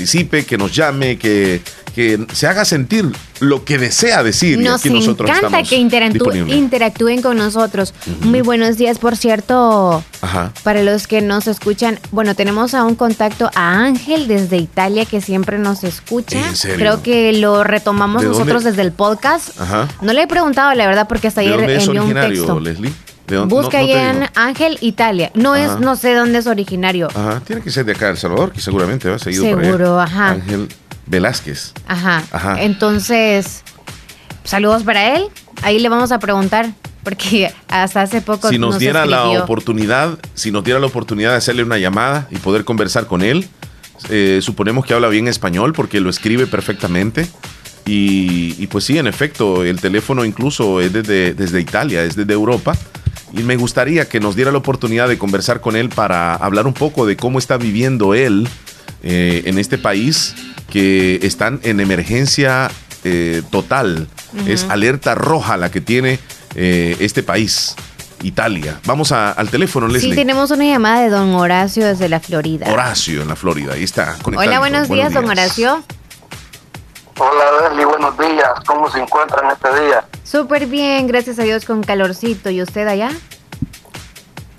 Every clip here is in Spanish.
participe, que nos llame, que, que se haga sentir lo que desea decir. Nos y aquí nosotros encanta que interactú- interactúen con nosotros. Muy buenos días, por cierto. Ajá. Para los que nos escuchan, bueno, tenemos a un contacto a Ángel desde Italia que siempre nos escucha. ¿En serio? Creo que lo retomamos ¿De dónde? nosotros desde el podcast. Ajá. No le he preguntado, la verdad, porque hasta ¿De ayer dónde es envió un texto. Leslie? ¿De dónde? Busca no, no en. Ángel Italia. No Ajá. es, no sé dónde es originario. Ajá, tiene que ser de acá, El Salvador, que seguramente va seguido por. Seguro, ajá. Ángel Velázquez. Ajá. Ajá. Entonces, saludos para él. Ahí le vamos a preguntar, porque hasta hace poco si nos, diera la oportunidad, si nos diera la oportunidad de hacerle una llamada y poder conversar con él, eh, suponemos que habla bien español porque lo escribe perfectamente. Y, y pues sí, en efecto, el teléfono incluso es desde, desde Italia, es desde Europa. Y me gustaría que nos diera la oportunidad de conversar con él para hablar un poco de cómo está viviendo él eh, en este país que están en emergencia eh, total. Es alerta roja la que tiene eh, este país, Italia. Vamos a- al teléfono, Leslie. Sí, tenemos una llamada de don Horacio desde la Florida. Horacio en la Florida, ahí está. Hola, buenos días, don Horacio. Hola Leslie, buenos días. ¿Cómo se encuentran este día? Súper bien, gracias a Dios, con calorcito. ¿Y usted allá?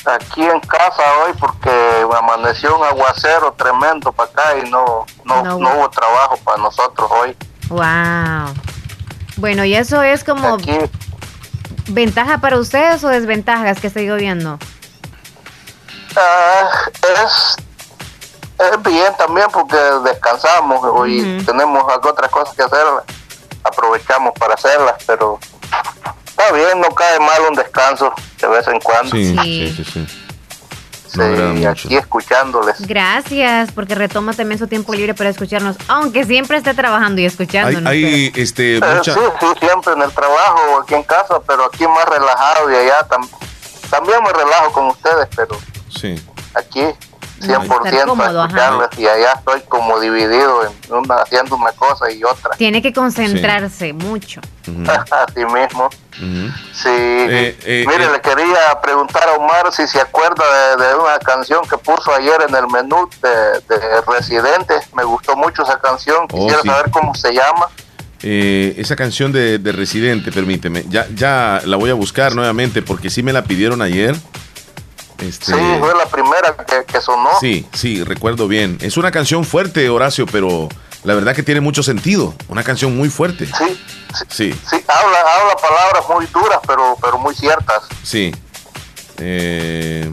Aquí en casa hoy porque amaneció un aguacero tremendo para acá y no, no, No. no hubo trabajo para nosotros hoy. Wow. Bueno, ¿y eso es como Aquí ventaja para ustedes o desventajas que estoy viendo? ah, es, es bien también porque descansamos hoy Ujú. tenemos algo- otras cosas que hacer. Aprovechamos para hacerlas, pero está bien, no cae mal un descanso de vez en cuando. Sí, Sí. sí, sí, sí. Aquí escuchándoles. Gracias, porque retoma también su tiempo libre para escucharnos, aunque siempre esté trabajando y Hay, hay, este, Eh, mucha... sí, sí, siempre en el trabajo o aquí en casa, pero aquí más relajado y allá tam- también me relajo con ustedes, pero Sí. aquí 100% estar cómodo, a ajá. escucharles y allá estoy como dividido en una, haciendo una cosa y otra. Tiene que concentrarse mucho. Ujú, Así mismo. ujú. Sí. eh, Mire, eh. le quería preguntar a Omar si se acuerda de, de una canción que puso ayer en el menú de, de Residente. Me gustó mucho esa canción. Oh, Quisiera sí. saber cómo se llama. Eh, esa canción de, de Residente, permíteme. Ya, ya la voy a buscar nuevamente porque sí me la pidieron ayer. Este, Sí, fue la primera que, que sonó. sí, sí, recuerdo bien. Es una canción fuerte, Horacio, pero la verdad que tiene mucho sentido. Una canción muy fuerte. Sí, sí, Sí, sí, habla, habla palabras muy duras, pero, pero muy ciertas. sí. Eh,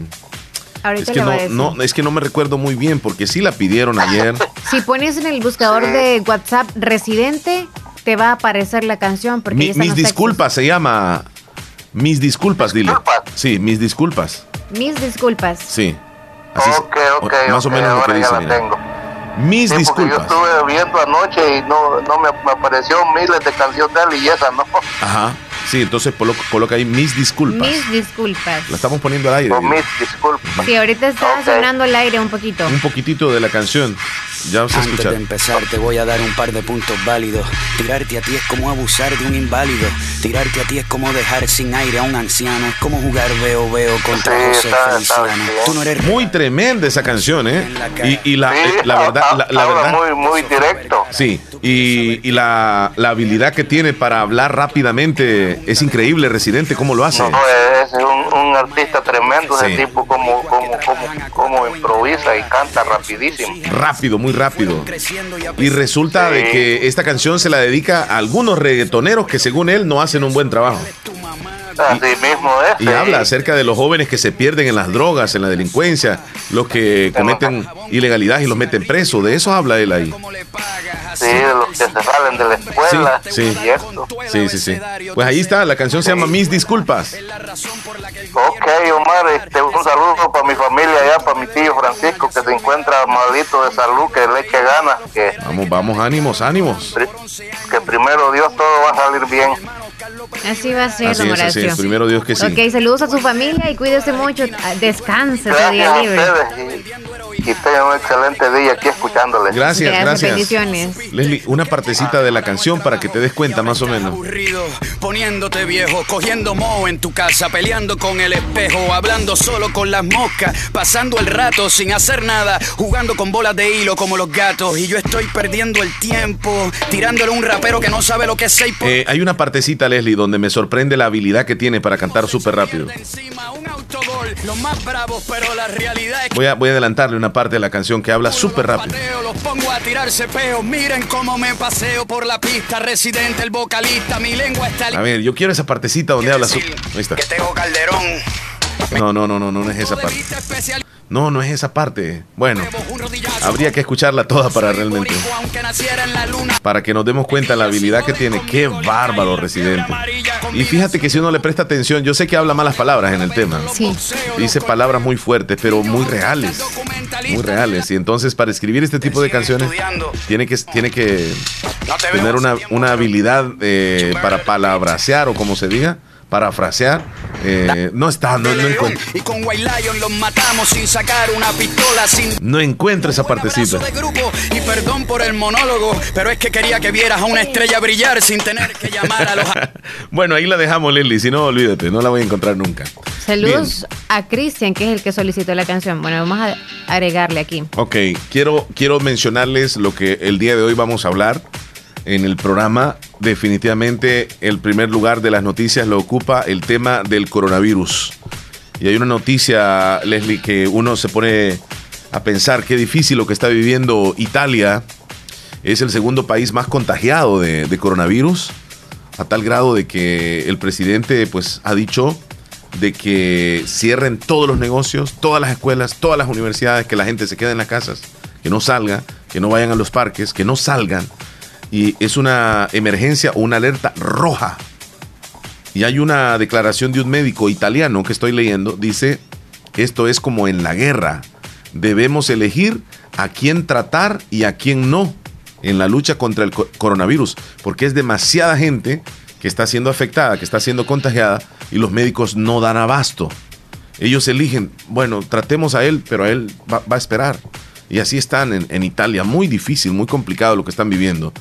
Ahorita es que le voy a no, decir. no, es que no me recuerdo muy bien porque sí la pidieron ayer. Si pones en el buscador Sí. de WhatsApp Residente, te va a aparecer la canción. Porque Mi- mis disculpas se llama. Mis disculpas, dile. Disculpas. Sí, mis disculpas. Mis disculpas. Sí. Así se- ok, ok, o- más o menos lo que ahora dice. ya la mira. tengo. Mis Sí, porque yo disculpas. estuve viendo anoche y no, no me, me apareció miles de canciones de él y esa no. Ajá. Sí, entonces colo- coloca ahí mis disculpas. Mis disculpas. La estamos poniendo al aire. O dile. mis disculpas. Sí, ahorita está sonando el aire un poquito. Un poquitito de la canción. Ya vamos a Antes escuchar. de empezar te voy a dar un par de puntos válidos. Tirarte a ti es como abusar de un inválido. Tirarte a ti es como dejar sin aire a un anciano. Es como jugar veo veo contra Sí, José está- está Feliciano. bien. Tú no eres Muy tremenda esa canción, ¿eh? Y, y la, Sí, eh, la verdad, la, verdad. muy, muy directo. Sí, y, y la, la habilidad que tiene para hablar rápidamente es increíble, Residente, ¿cómo lo hace? No, es un, un artista tremendo Sí. ese tipo como, como, como, como improvisa y canta rapidísimo. Rápido, muy rápido. Y resulta de que esta canción se la dedica a algunos reggaetoneros que según él no hacen un buen trabajo. Así mismo es. Y sí. habla acerca de los jóvenes que se pierden en las drogas, en la delincuencia, los que cometen ilegalidad y los meten presos. De eso habla él ahí. Sí, de los que se salen de la escuela. Sí, sí. Sí, sí. Pues ahí está, la canción se llama Mis Disculpas. Ok, Omar, este, un saludo para mi familia allá, para mi tío Francisco, que se encuentra malito de salud, que le eche ganas, que, Vamos, vamos, ánimos, ánimos. que primero Dios todo va a salir bien. Así va a ser, Así don es, así es. Primero Dios que sí. Ok, saludos a su familia y cuídese mucho. Ah, Descanse Gracias día libre. Y y tengan un excelente día aquí escuchándoles. Gracias, gracias. Bendiciones. Leslie, una partecita de la canción para que te des cuenta más o menos. Aburrido, poniéndote viejo, cogiendo moho en tu casa, peleando con el espejo, hablando solo con las moscas, pasando el rato sin hacer nada, jugando con bolas de hilo como los gatos. Y yo estoy perdiendo el tiempo, tirándole un rapero que no sabe lo que es seis Eh, hay una partecita, Leslie, donde me sorprende la habilidad que tiene para cantar súper rápido. Voy a, voy a adelantarle una parte de la canción que habla súper rápido. pateo, los pongo a tirarse peo, miren cómo me paseo por la pista, residente, el vocalista, mi lengua está A ver, yo quiero esa partecita donde habla Ahí está. que tengo calderón. No, no, no, no, no es esa parte. No, no es esa parte. Bueno, habría que escucharla toda para realmente... Boricua, aunque naciera en la luna. Para que nos demos cuenta de la habilidad que tiene. Qué bárbaro, Residente. Y fíjate que si uno le presta atención, yo sé que habla malas palabras en el tema. Sí. Dice palabras muy fuertes, pero muy reales. Muy reales. Y entonces para escribir este tipo de canciones tiene que, tiene que tener una, una habilidad eh, para palabrasear o como se diga, parafrasear. Eh, no está, no, no encuentro. Y con White Lion los matamos sin sacar una pistola, sin No encuentro esa partecita. de grupo. Y perdón por el monólogo, pero es que quería que vieras a una estrella brillar sin tener que llamar a los. bueno, ahí la dejamos, Leslie. Si no, olvídate, no la voy a encontrar nunca. Saludos a Cristian, que es el que solicitó la canción. Bueno, vamos a agregarle aquí. Ok, quiero, quiero mencionarles lo que el día de hoy vamos a hablar en el programa. Definitivamente el primer lugar de las noticias lo ocupa el tema del coronavirus. Y hay una noticia, Leslie, que uno se pone a pensar qué difícil lo que está viviendo Italia. Es el segundo país más contagiado de, coronavirus, a tal grado de que el presidente pues, ha dicho de que cierren todos los negocios, todas las escuelas, todas las universidades, que la gente se quede en las casas, que no salga, que no vayan a los parques, que no salgan. Y es una emergencia o una alerta roja. Y hay una declaración de un médico italiano que estoy leyendo, dice, esto es como en la guerra, debemos elegir a quién tratar y a quién no en la lucha contra el co- coronavirus, porque es demasiada gente que está siendo afectada, que está siendo contagiada y los médicos no dan abasto. Ellos eligen, bueno, tratemos a él, pero a él va, a esperar. Y así están en Italia, muy difícil, muy complicado lo que están viviendo.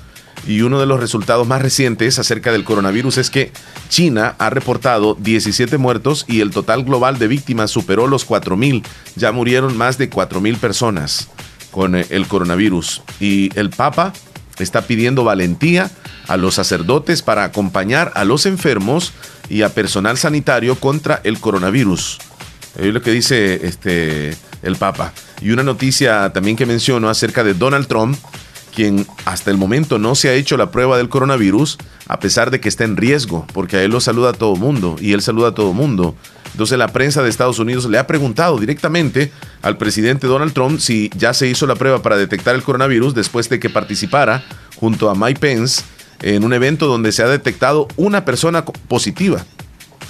Y uno de los resultados más recientes acerca del coronavirus es que China ha reportado 17 muertos y el total global de víctimas superó los 4.000. Ya murieron más de 4.000 personas con eh, el coronavirus. Y el Papa está pidiendo valentía a los sacerdotes para acompañar a los enfermos y a personal sanitario contra el coronavirus. Es lo que dice este, el Papa. Y una noticia también que menciono acerca de Donald Trump, quien hasta el momento no se ha hecho la prueba del coronavirus, a pesar de que está en riesgo, porque a él lo saluda a todo mundo y él saluda a todo mundo. Entonces la prensa de Estados Unidos le ha preguntado directamente al presidente Donald Trump si ya se hizo la prueba para detectar el coronavirus después de que participara junto a Mike Pence en un evento donde se ha detectado una persona positiva.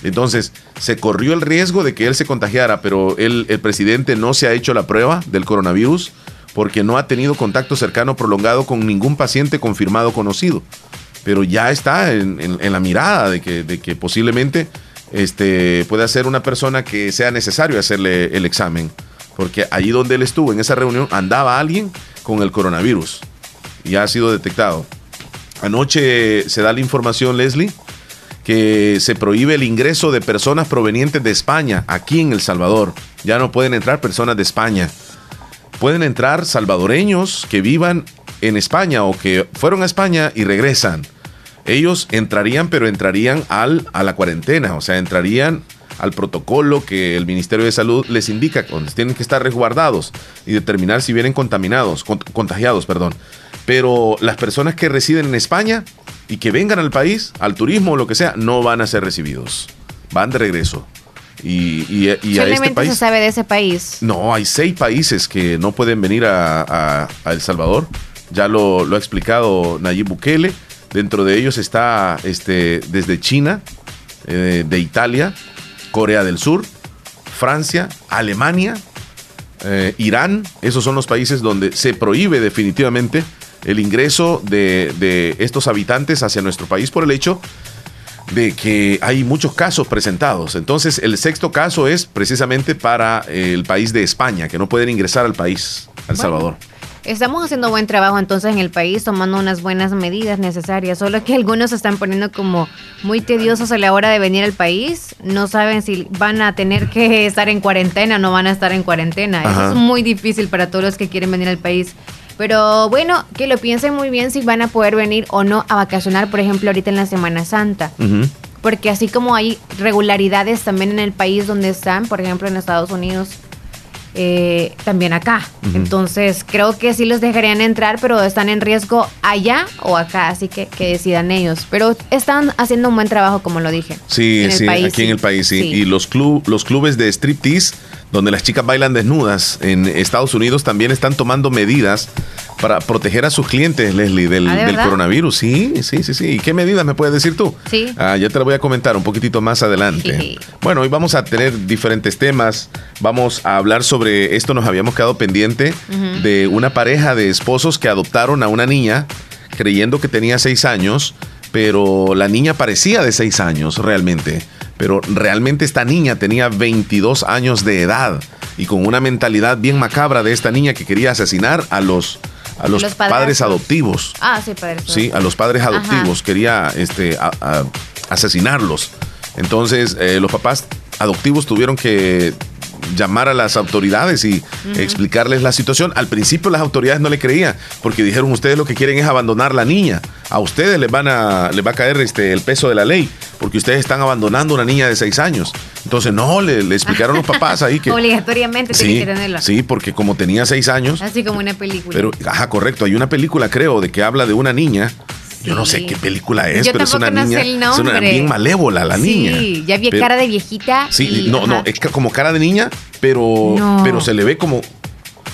Entonces, se corrió el riesgo de que él se contagiara, pero él, el presidente no se ha hecho la prueba del coronavirus porque no ha tenido contacto cercano prolongado con ningún paciente confirmado conocido. Pero ya está en, la mirada de que, posiblemente este, pueda ser una persona que sea necesario hacerle el examen. Porque allí donde él estuvo, en esa reunión, andaba alguien con el coronavirus. Y ha sido detectado. Anoche se da la información, Leslie, que se prohíbe el ingreso de personas provenientes de España aquí en El Salvador. Ya no pueden entrar personas de España. Pueden entrar salvadoreños que vivan en España o que fueron a España y regresan. Ellos entrarían, pero entrarían al, a la cuarentena, o sea, entrarían al protocolo que el Ministerio de Salud les indica, donde tienen que estar resguardados y determinar si vienen contaminados, con- contagiados, perdón. Pero las personas que residen en España y que vengan al país, al turismo o lo que sea, no van a ser recibidos. Van de regreso. Y, y- y a este Solamente se sabe de ese país. No, hay seis países que no pueden venir a, a- a El Salvador. Ya lo, lo ha explicado Nayib Bukele. Dentro de ellos está este, desde China, eh, de Italia, Corea del Sur, Francia, Alemania, eh, Irán. Esos son los países donde se prohíbe definitivamente el ingreso de, de estos habitantes hacia nuestro país por el hecho de que hay muchos casos presentados. Entonces, el sexto caso es precisamente para eh, el país de España, que no pueden ingresar al país. El Salvador. Estamos haciendo buen trabajo entonces en el país, tomando unas buenas medidas necesarias, solo que algunos se están poniendo como muy tediosos a la hora de venir al país, no saben si van a tener que estar en cuarentena o no van a estar en cuarentena. Eso es muy difícil para todos los que quieren venir al país. Pero bueno, que lo piensen muy bien si van a poder venir o no a vacacionar, por ejemplo, ahorita en la Semana Santa. Porque así como hay regularidades también en el país donde están, por ejemplo en Estados Unidos, eh, también acá. Entonces, creo que sí los dejarían entrar, pero están en riesgo allá o acá, así que que decidan ellos. Pero están haciendo un buen trabajo, como lo dije. Sí, sí, aquí en el país, sí. Y los, club, los clubes de striptease, donde las chicas bailan desnudas en Estados Unidos, también están tomando medidas para proteger a sus clientes, Leslie, del, ¿Ah, del coronavirus. Sí, sí, sí, sí. ¿Y qué medidas me puedes decir tú? Sí. Ah, ya te lo voy a comentar un poquitito más adelante. Bueno, hoy vamos a tener diferentes temas. Vamos a hablar sobre esto. Nos habíamos quedado pendiente de una pareja de esposos que adoptaron a una niña creyendo que tenía seis años, pero la niña parecía de seis años realmente. Pero realmente esta niña tenía 22 años de edad y con una mentalidad bien macabra de esta niña que quería asesinar a los a los, padres adoptivos. Ah, sí, padres. Sí, a los padres adoptivos. Quería este, asesinarlos. Entonces, eh, los papás adoptivos tuvieron que llamar a las autoridades y explicarles la situación. Al principio las autoridades no le creían porque dijeron ustedes lo que quieren es abandonar la niña. A ustedes les van a les va a caer este el peso de la ley porque ustedes están abandonando una niña de seis años. Entonces no le, explicaron los papás ahí que obligatoriamente sí, que tenerla. Sí, porque como tenía seis años. Así como una película. Pero ajá, correcto. Hay una película creo de que habla de una niña yo no sé qué película es, pero es una niña. Es una bien malévola la niña. Sí, ya vi cara de viejita. Sí, no, no, es como cara de niña, pero, pero se le ve como.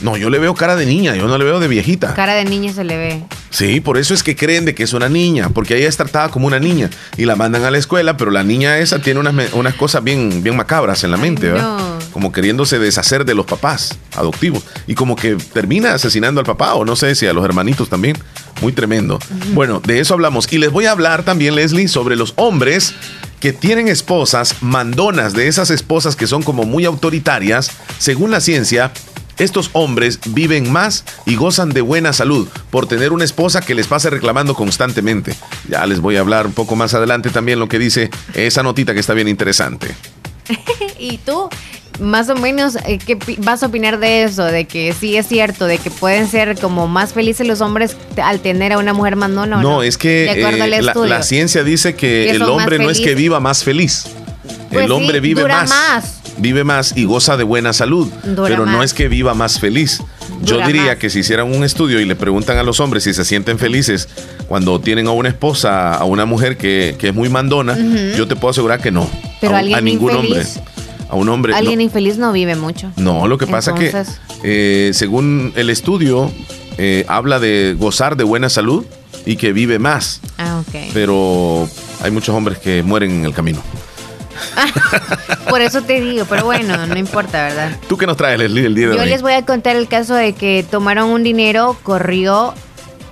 No, yo le veo cara de niña, yo no le veo de viejita. Cara de niña se le ve. Sí, por eso es que creen de que es una niña, porque ella es tratada como una niña y la mandan a la escuela, pero la niña esa tiene unas, unas cosas bien, bien macabras en la mente, ¿verdad? Como queriéndose deshacer de los papás adoptivos y como que termina asesinando al papá o no sé si a los hermanitos también. Muy tremendo. Bueno, de eso hablamos. Y les voy a hablar también, Leslie, sobre los hombres que tienen esposas mandonas, de esas esposas que son como muy autoritarias, según la ciencia, estos hombres viven más y gozan de buena salud por tener una esposa que les pase reclamando constantemente. Ya les voy a hablar un poco más adelante también lo que dice esa notita que está bien interesante. ¿Y tú? más o menos, eh, ¿qué vas a opinar de eso? De que sí es cierto, de que pueden ser como más felices los hombres al tener a una mujer mandona. No, no, es que eh, la, ciencia dice que, el hombre no es que viva más feliz. el pues hombre vive más, Vive más y goza de buena salud. pero no es que viva más feliz. Yo diría que si hicieran un estudio y le preguntan a los hombres si se sienten felices cuando tienen a una esposa, a una mujer que, es muy mandona, yo te puedo asegurar que no. Pero a, ningún hombre a un hombre. Alguien infeliz no vive mucho. No, lo que pasa es que, eh, según el estudio, eh, habla de gozar de buena salud y que vive más. Ah, ok. Pero hay muchos hombres que mueren en el camino. Por eso te digo, pero bueno, no importa, ¿verdad? ¿Tú qué nos traes, Leslie, el día de Yo les voy a contar el caso de que tomaron un dinero, corrió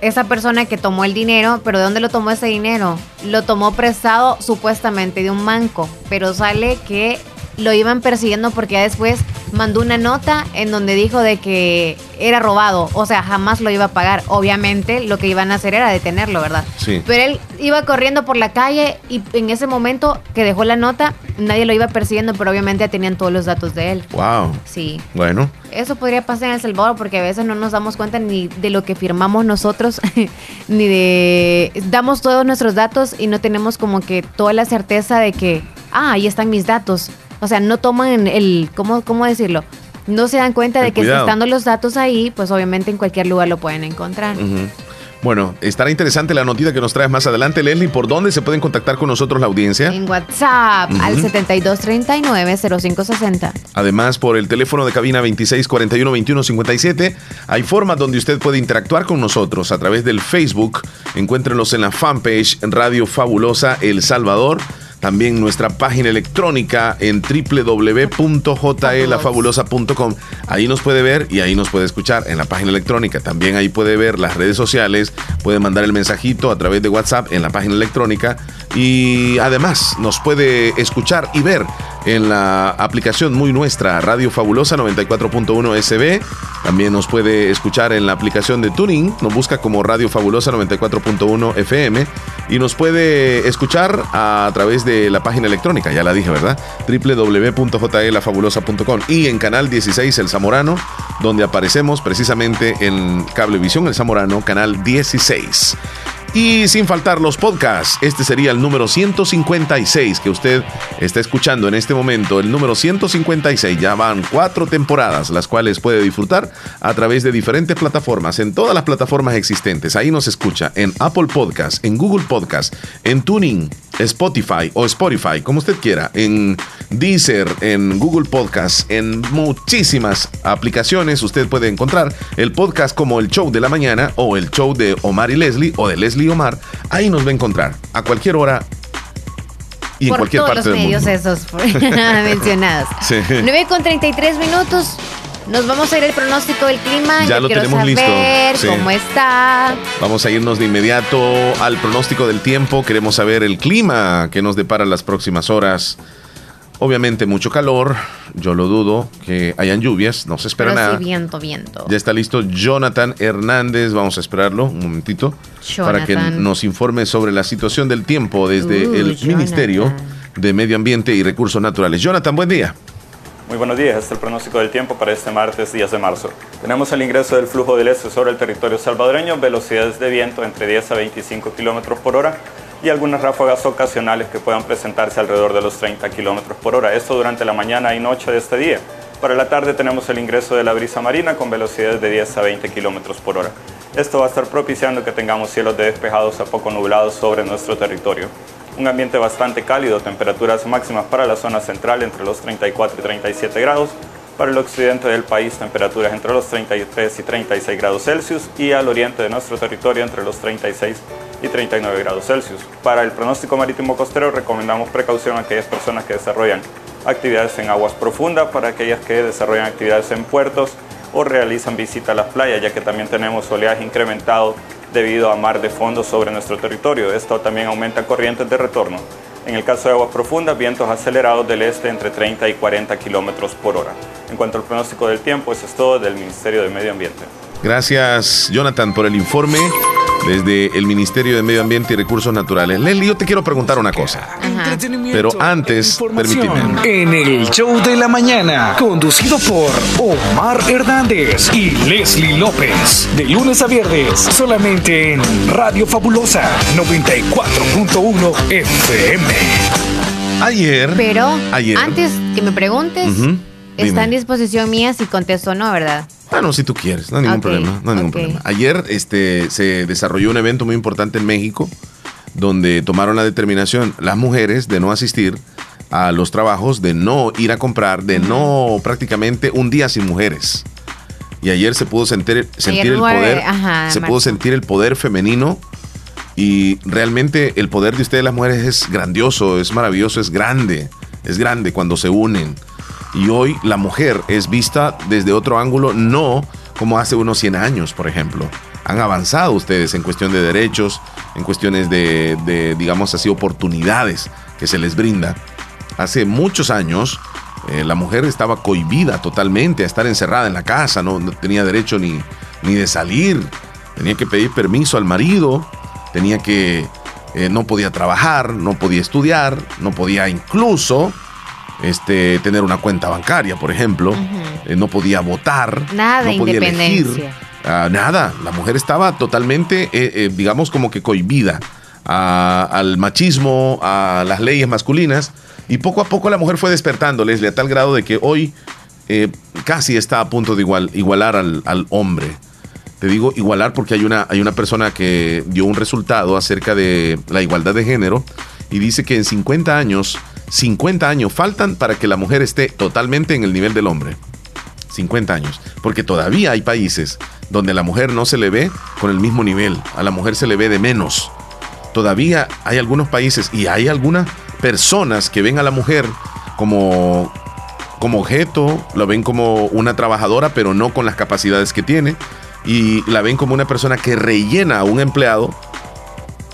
esa persona que tomó el dinero, pero ¿de dónde lo tomó ese dinero? Lo tomó prestado supuestamente de un banco, pero sale que lo iban persiguiendo porque ya después mandó una nota en donde dijo de que era robado, o sea, jamás lo iba a pagar. Obviamente lo que iban a hacer era detenerlo, ¿verdad? Sí. Pero él iba corriendo por la calle y en ese momento que dejó la nota, nadie lo iba persiguiendo, pero obviamente ya tenían todos los datos de él. Wow. Sí. Bueno. Eso podría pasar en El Salvador porque a veces no nos damos cuenta ni de lo que firmamos nosotros, ni de... Damos todos nuestros datos y no tenemos como que toda la certeza de que, ah, ahí están mis datos o sea, no toman el, ¿cómo, cómo decirlo? No se dan cuenta de que estando los datos ahí, pues obviamente en cualquier lugar lo pueden encontrar. Bueno, estará interesante la noticia que nos traes más adelante, Leslie. ¿Por dónde se pueden contactar con nosotros la audiencia? En WhatsApp al 7239-0560. Además, por el teléfono de cabina 2641-2157, hay formas donde usted puede interactuar con nosotros a través del Facebook. Encuéntrenos en la fanpage Radio Fabulosa El Salvador también nuestra página electrónica en www.jlafabulosa.com. Ahí nos puede ver y ahí nos puede escuchar en la página electrónica. También ahí puede ver las redes sociales, puede mandar el mensajito a través de WhatsApp en la página electrónica Y además nos puede escuchar y ver en la aplicación muy nuestra, Radio Fabulosa 94.1 SB. También nos puede escuchar en la aplicación de Tuning, nos busca como Radio Fabulosa 94.1 FM y nos puede escuchar a través de la página electrónica, ya la dije, ¿verdad? www.jlafabulosa.com y en canal 16 El Zamorano, donde aparecemos precisamente en Cablevisión El Zamorano, canal 16. Y sin faltar los podcasts, este sería el número 156 que usted está escuchando en este momento. El número 156, ya van cuatro temporadas, las cuales puede disfrutar a través de diferentes plataformas, en todas las plataformas existentes. Ahí nos escucha en Apple Podcast, en Google Podcast, en Tuning, Spotify o Spotify, como usted quiera, en Deezer, en Google Podcast, en muchísimas aplicaciones usted puede encontrar el podcast como el show de la mañana o el show de Omar y Leslie o de Leslie y Omar. Ahí nos va a encontrar a cualquier hora y en Por cualquier todos parte los del medios mundo. esos mencionados. Sí. 9 con 33 minutos. Nos vamos a ir al pronóstico del clima. Ya Yo lo tenemos listo. saber Sí. cómo está. Vamos a irnos de inmediato al pronóstico del tiempo. Queremos saber el clima que nos depara las próximas horas. Obviamente mucho calor, yo lo dudo que hayan lluvias, no se espera Pero nada. sí, viento, viento. Ya está listo Jonathan Hernández, vamos a esperarlo un momentito para que nos informe sobre la situación del tiempo desde Uh, el Jonathan. Ministerio de Medio Ambiente y Recursos Naturales. Jonathan, buen día. Muy buenos días, este es el pronóstico del tiempo para este martes 10 de marzo. Tenemos el ingreso del flujo del este sobre el territorio salvadoreño, velocidades de viento entre 10 a 25 kilómetros por hora y algunas ráfagas ocasionales que puedan presentarse alrededor de los 30 kilómetros por hora. Esto durante la mañana y noche de este día. Para la tarde tenemos el ingreso de la brisa marina con velocidades de 10 a 20 kilómetros por hora. Esto va a estar propiciando que tengamos cielos de despejados a poco nublados sobre nuestro territorio. Un ambiente bastante cálido, temperaturas máximas para la zona central entre los 34 y 37 grados. Para el occidente del país, temperaturas entre los 33 y 36 grados Celsius y al oriente de nuestro territorio entre los 36 y 39 grados Celsius. Para el pronóstico marítimo costero recomendamos precaución a aquellas personas que desarrollan actividades en aguas profundas, para aquellas que desarrollan actividades en puertos o realizan visita a las playas, ya que también tenemos oleaje incrementado debido a mar de fondo sobre nuestro territorio. Esto también aumenta corrientes de retorno. En el caso de aguas profundas, vientos acelerados del este entre 30 y 40 kilómetros por hora. En cuanto al pronóstico del tiempo, eso es todo del Ministerio de Medio Ambiente. Gracias, Jonathan, por el informe desde el Ministerio de Medio Ambiente y Recursos Naturales. Leslie, yo te quiero preguntar una cosa. Ajá. Pero antes, permíteme. En el show de la mañana, conducido por Omar Hernández y Leslie López. De lunes a viernes, solamente en Radio Fabulosa 94.1 FM. Ayer. Pero Ayer. antes que me preguntes, está en disposición mía si contesto o no, ¿verdad? Bueno, si tú quieres, no hay ningún problema. No hay ningún problema. Ayer este, se desarrolló un evento muy importante en México donde tomaron la determinación las mujeres de no asistir a los trabajos, de no ir a comprar, de no prácticamente un día sin mujeres. Y ayer se pudo sentir, sentir el poder, ajá, se pudo sentir el poder femenino y realmente el poder de ustedes las mujeres es grandioso, es maravilloso, es grande, es grande cuando se unen. Y hoy la mujer es vista desde otro ángulo, no como hace unos 100 años, por ejemplo. Han avanzado ustedes en cuestión de derechos, en cuestiones de, digamos así, oportunidades que se les brinda. Hace muchos años eh, la mujer estaba cohibida totalmente a estar encerrada en la casa, no, no tenía derecho ni, ni de salir, tenía que pedir permiso al marido, tenía que, eh, no podía trabajar, no podía estudiar, no podía incluso este, tener una cuenta bancaria, por ejemplo, eh, no podía votar, Nada no podía elegir, independencia. ah, nada, la mujer estaba totalmente, eh, eh, digamos, como que cohibida a- al machismo, a las leyes masculinas, y poco a poco la mujer fue despertando, Leslie, a tal grado de que hoy eh, casi está a punto de igual, igualar al, al hombre. Te digo igualar porque hay una, hay una persona que dio un resultado acerca de la igualdad de género y dice que en 50 años, 50 años faltan para que la mujer esté totalmente en el nivel del hombre. 50 años. Porque todavía hay países donde la mujer no se le ve con el mismo nivel, a la mujer se le ve de menos. Todavía hay algunos países y hay algunas personas que ven a la mujer como, como objeto, lo ven como una trabajadora, pero no con las capacidades que tiene, y la ven como una persona que rellena a un empleado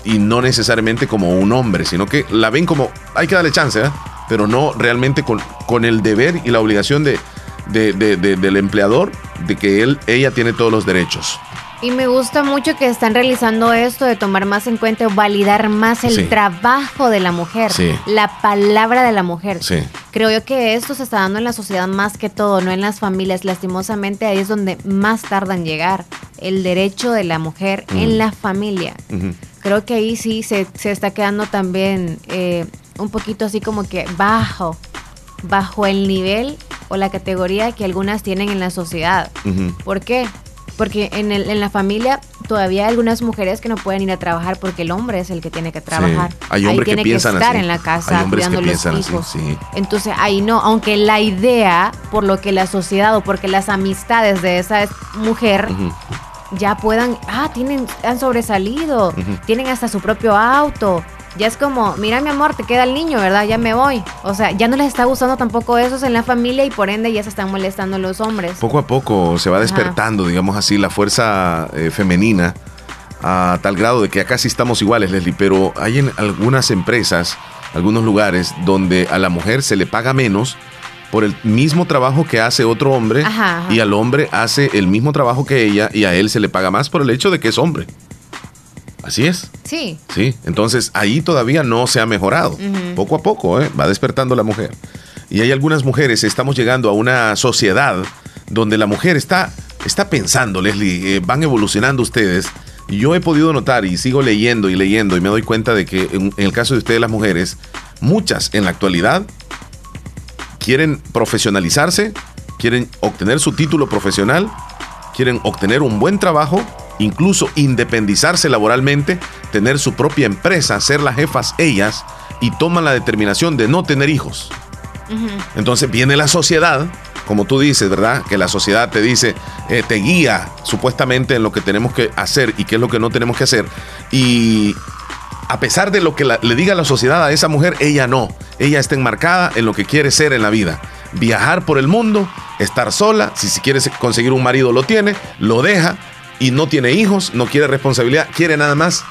y no necesariamente como un hombre, sino que la ven como, hay que darle chance, ¿eh? pero no realmente con, con el deber y la obligación de, de- de- de- del empleador de que él, ella tiene todos los derechos. Y me gusta mucho que están realizando esto de tomar más en cuenta, validar más el Sí. trabajo de la mujer, Sí. la palabra de la mujer. Sí. Creo yo que esto se está dando en la sociedad más que todo, no en las familias. Lastimosamente ahí es donde más tardan en llegar. El derecho de la mujer Mm. en la familia. Ujú. Creo que ahí sí se, se está quedando también eh, un poquito así como que bajo, bajo el nivel o la categoría que algunas tienen en la sociedad. ¿Por qué? Porque en, el- en la familia todavía hay algunas mujeres que no pueden ir a trabajar porque el hombre es el que tiene que trabajar. Hay ahí hombres que tiene piensan que estar así. en la Hay casa hombres que cuidando los piensan así, sí. Entonces ahí no, aunque la idea, por lo que la sociedad o porque las amistades de esa mujer. Ya puedan, ah, tienen, han sobresalido, tienen hasta su propio auto. Ya es como, mira mi amor, te queda el niño, ¿verdad? Ya me voy. O sea, ya no les está gustando tampoco esos en la familia y por ende ya se están molestando los hombres. Poco a poco se va Ajá. despertando, digamos así, la fuerza eh, femenina a tal grado de que acá sí estamos iguales, Leslie, pero hay en algunas empresas, algunos lugares donde a la mujer se le paga menos por el mismo trabajo que hace otro hombre Ajá, ajá. y al hombre hace el mismo trabajo que ella y a él se le paga más por el hecho de que es hombre. Así es. Sí. Sí, entonces ahí todavía no se ha mejorado. Poco a poco, ¿eh? va despertando la mujer. Y hay algunas mujeres, estamos llegando a una sociedad donde la mujer está, está pensando, Leslie, eh, van evolucionando ustedes. Yo he podido notar y sigo leyendo y leyendo y me doy cuenta de que en, en el caso de ustedes las mujeres, muchas en la actualidad quieren profesionalizarse, quieren obtener su título profesional, quieren obtener un buen trabajo, incluso independizarse laboralmente, tener su propia empresa, ser las jefas ellas y toman la determinación de no tener hijos. Entonces viene la sociedad, como tú dices, ¿verdad? Que la sociedad te dice, eh, te guía supuestamente en lo que tenemos que hacer y qué es lo que no tenemos que hacer. Y a pesar de lo que la- le diga la sociedad a esa mujer, ella no. Ella está enmarcada en lo que quiere ser en la vida. Viajar por el mundo, estar sola, si, si quiere conseguir un marido lo tiene, lo deja y no tiene hijos, no quiere responsabilidad, quiere nada más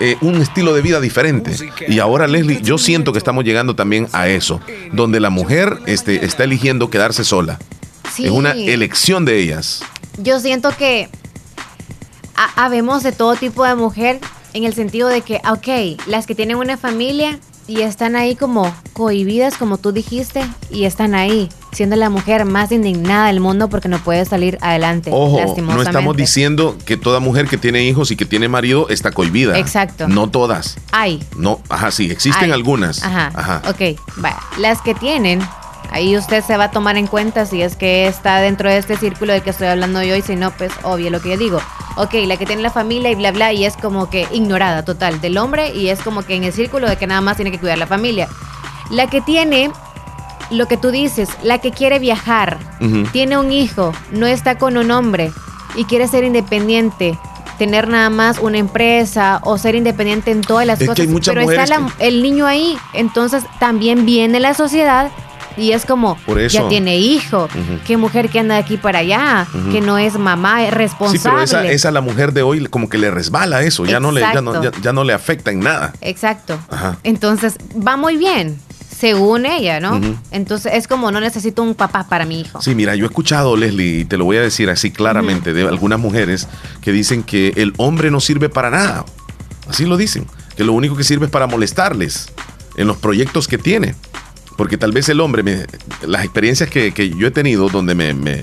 eh, un estilo de vida diferente. Y ahora, Leslie, yo siento que estamos llegando también a eso, donde la mujer este, está eligiendo quedarse sola. Sí. Es una elección de ellas. Yo siento que ha- habemos de todo tipo de mujer en el sentido de que, ok, las que tienen una familia y están ahí como cohibidas, como tú dijiste, y están ahí, siendo la mujer más indignada del mundo porque no puede salir adelante. Ojo, no estamos diciendo que toda mujer que tiene hijos y que tiene marido está cohibida. Exacto. No todas. Hay. No, ajá, sí, existen Hay. algunas. Ajá. Ajá. Ok, vaya. Las que tienen, ahí usted se va a tomar en cuenta si es que está dentro de este círculo del que estoy hablando yo y si no, pues obvio lo que yo digo. Ok, la que tiene la familia y bla, bla, y es como que ignorada total del hombre y es como que en el círculo de que nada más tiene que cuidar la familia. La que tiene lo que tú dices, la que quiere viajar, tiene un hijo, no está con un hombre y quiere ser independiente, tener nada más una empresa o ser independiente en todas las Es que cosas. hay muchas pero está el niño ahí, entonces también viene la sociedad y es como, Por eso. ya tiene hijo, qué mujer que anda de aquí para allá, que no es mamá, es Sí, responsable. pero esa, esa la mujer de hoy como que le resbala eso, ya no, le, ya, no, ya, Exacto. ya no le afecta en nada. Exacto. Ajá. Entonces va muy bien, según ella, ¿no? Entonces es como, no necesito un papá para mi hijo. Sí, mira, yo he escuchado, Leslie, y te lo voy a decir así claramente, de algunas mujeres que dicen que el hombre no sirve para nada. Así lo dicen, que lo único que sirve es para molestarles en los proyectos que tiene. Porque tal vez el hombre, me- las experiencias que, que yo he tenido donde me, me,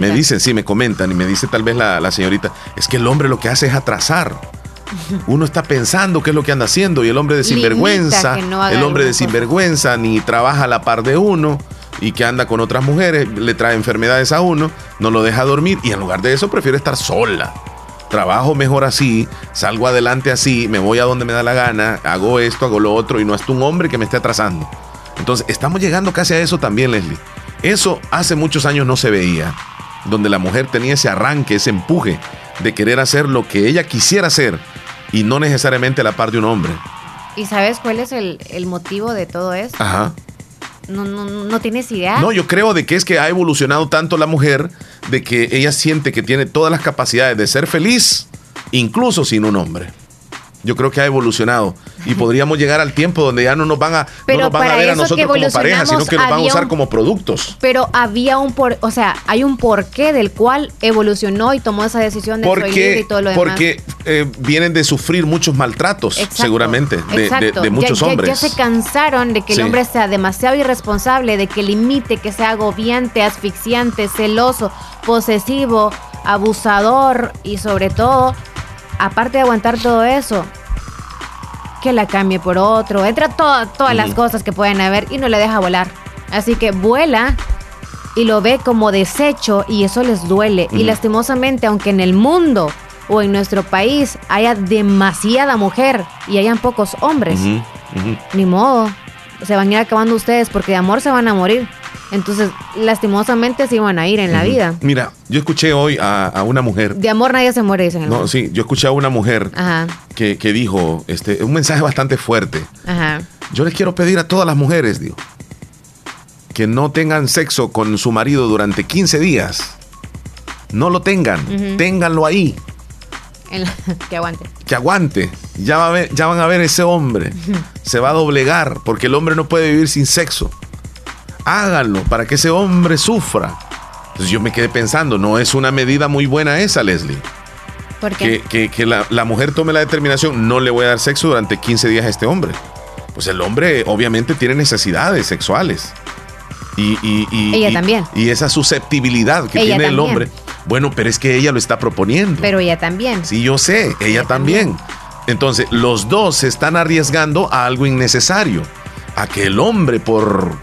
me dicen, sí, me comentan y me dice tal vez la, la señorita, es que el hombre lo que hace es atrasar. Uno está pensando qué es lo que anda haciendo y el hombre de sinvergüenza, no el hombre de sinvergüenza ni trabaja a la par de uno y que anda con otras mujeres, le trae enfermedades a uno, no lo deja dormir y en lugar de eso prefiere estar sola. Trabajo mejor así, salgo adelante así, me voy a donde me da la gana, hago esto, hago lo otro y no es un hombre que me esté atrasando. Entonces, estamos llegando casi a eso también, Leslie. Eso hace muchos años no se veía, donde la mujer tenía ese arranque, ese empuje de querer hacer lo que ella quisiera hacer y no necesariamente a la par de un hombre. ¿Y sabes cuál es el, el motivo de todo esto? Ajá. No, no, no tienes idea. No, yo creo de que es que ha evolucionado tanto la mujer de que ella siente que tiene todas las capacidades de ser feliz, incluso sin un hombre. Yo creo que ha evolucionado y podríamos llegar al tiempo donde ya no nos van a, Pero no nos van a ver a nosotros como pareja, sino que nos van a usar un- como productos. Pero había un por, o sea, hay un porqué del cual evolucionó y tomó esa decisión de Porque, y todo lo demás. porque eh, vienen de sufrir muchos maltratos, Exacto, seguramente, de, muchos ya, hombres. Ya se cansaron de que Sí. el hombre sea demasiado irresponsable, de que limite, que sea agobiante, asfixiante, celoso, posesivo, abusador y sobre todo, aparte de aguantar todo eso, que la cambie por otro. Entra to- todas las cosas que pueden haber y no le deja volar. Así que vuela y lo ve como desecho y eso les duele. Y lastimosamente, aunque en el mundo o en nuestro país haya demasiada mujer y hayan pocos hombres, ni modo, se van a ir acabando ustedes porque de amor se van a morir. Entonces, lastimosamente se van a ir en la vida. Mira, yo escuché hoy a, a una mujer. De amor nadie se muere, dicen. No, sí, yo escuché a una mujer Ajá, que, que dijo este, un mensaje bastante fuerte. ajá. Yo les quiero pedir a todas las mujeres, digo, que no tengan sexo con su marido durante 15 días. No lo tengan, ténganlo ahí, la- que aguante. que aguante. Ya, va a ver- ya van a ver ese hombre. Se va a doblegar porque el hombre no puede vivir sin sexo. Háganlo para que ese hombre sufra. Entonces yo me quedé pensando, no es una medida muy buena esa, Leslie. Porque Que, que- que la, la mujer tome la determinación, no le voy a dar sexo durante 15 días a este hombre. Pues el hombre obviamente tiene necesidades sexuales. Y, y- y- Ella y- también. Y esa susceptibilidad que Ella tiene el también. hombre. Bueno, pero es que ella lo está proponiendo. pero ella también. Sí, yo sé, ella también. Entonces, los dos se están arriesgando a algo innecesario. A que el hombre, por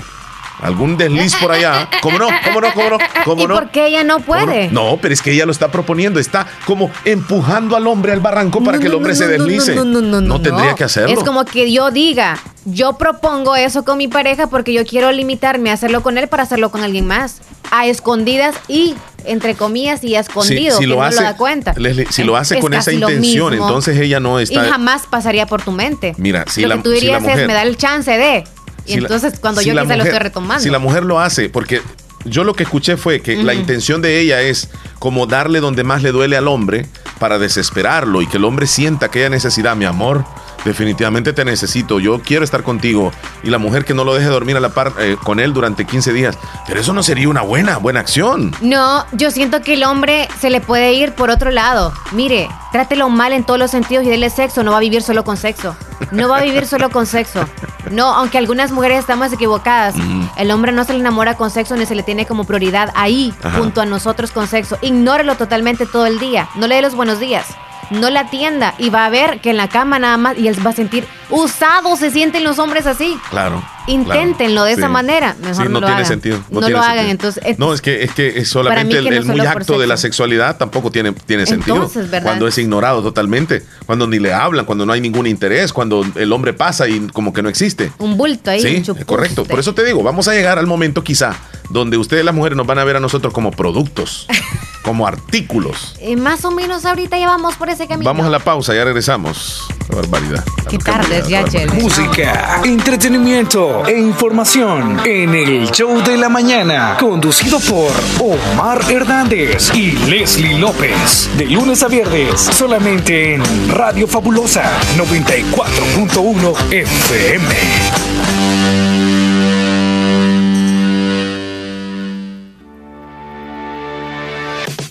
algún desliz por allá. ¿Cómo no? ¿Cómo no? ¿Cómo no? ¿Cómo ¿Y no? por qué ella no puede? No, pero es que ella lo está proponiendo. Está como empujando al hombre al barranco para No, que el hombre se no, no, deslice. No, no, no, no, tendría que hacerlo. Es como que yo diga, yo propongo eso con mi pareja porque yo quiero limitarme a hacerlo con él para hacerlo con alguien más. A escondidas y, entre comillas, y a escondido, si que lo no hace, lo da cuenta. Leslie, si lo hace Es con esa intención, entonces ella no Y está. jamás pasaría por tu mente. Mira, si lo la- que tú si la dirías mujer- es, me da el chance de. Y Si la- entonces cuando si yo la quizá lo mujer- estoy retomando. Si la mujer lo hace, porque yo lo que escuché fue que la intención de ella es como darle donde más le duele al hombre para desesperarlo y que el hombre sienta aquella necesidad, mi amor. Definitivamente te necesito, yo quiero estar contigo. Y la mujer que no lo deje dormir a la par eh, con él durante 15 días. Pero eso no sería una buena, buena acción. No, yo siento que el hombre se le puede ir por otro lado. Mire, trátelo mal en todos los sentidos y dele sexo, no va a vivir solo con sexo. No va a vivir solo con sexo. No, aunque algunas mujeres estamos equivocadas. El hombre no se le enamora con sexo ni se le tiene como prioridad ahí, Ajá. junto a nosotros con sexo. Ignórelo totalmente todo el día. No le dé los buenos días. No la atienda y va a ver que en la cama nada más y él va a sentir usado, se sienten los hombres así. Claro. Inténtenlo de Sí. esa manera. Mejor Sí, no, no, lo tiene hagan. sentido. No, tiene lo hagan. Entonces, es- no, es que, es que solamente que el, muy acto de la sexualidad tampoco tiene, tiene sentido. Entonces, ¿verdad? Cuando es ignorado totalmente, cuando ni le hablan, cuando no hay ningún interés, cuando el hombre pasa y como que no existe. un bulto ahí. Sí, un correcto. Por eso te digo, vamos a llegar al momento quizá donde ustedes las mujeres nos van a ver a nosotros como productos, como artículos. Eh, más o menos ahorita ya vamos por ese camino. Vamos a la pausa, ya regresamos. Qué barbaridad. Qué tardes ya, Chele. Música, entretenimiento e información en el show de la mañana, conducido por Omar Hernández y Leslie López. De lunes a viernes, solamente en Radio Fabulosa 94.1 FM.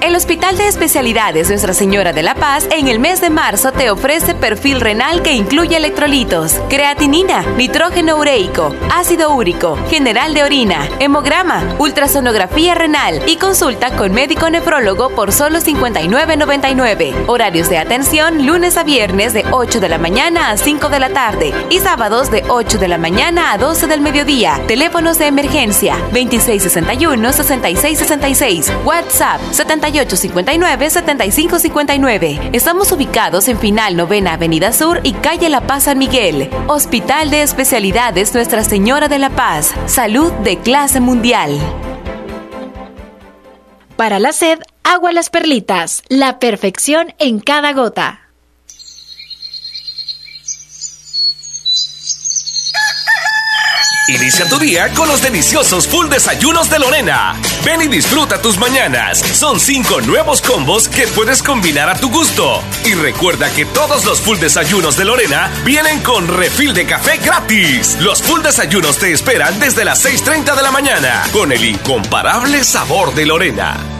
El Hospital de Especialidades Nuestra Señora de la Paz en el mes de marzo te ofrece perfil renal que incluye electrolitos, creatinina, nitrógeno ureico, ácido úrico, general de orina, hemograma, ultrasonografía renal y consulta con médico nefrólogo por solo 59.99. Horarios de atención lunes a viernes de 8 de la mañana a 5 de la tarde y sábados de 8 de la mañana a 12 del mediodía. Teléfonos de emergencia 2661-6666. WhatsApp 7859-7559. Estamos ubicados en Final Novena Avenida Sur y Calle La Paz San Miguel. Hospital de Especialidades Nuestra Señora de la Paz. Salud de clase mundial. Para la sed, agua las perlitas. La perfección en cada gota. Inicia tu día con los deliciosos full desayunos de Lorena. Ven y disfruta tus mañanas. Son cinco nuevos combos que puedes combinar a tu gusto. Y recuerda que todos los full desayunos de Lorena vienen con refil de café gratis. Los full desayunos te esperan desde las 6.30 de la mañana con el incomparable sabor de Lorena.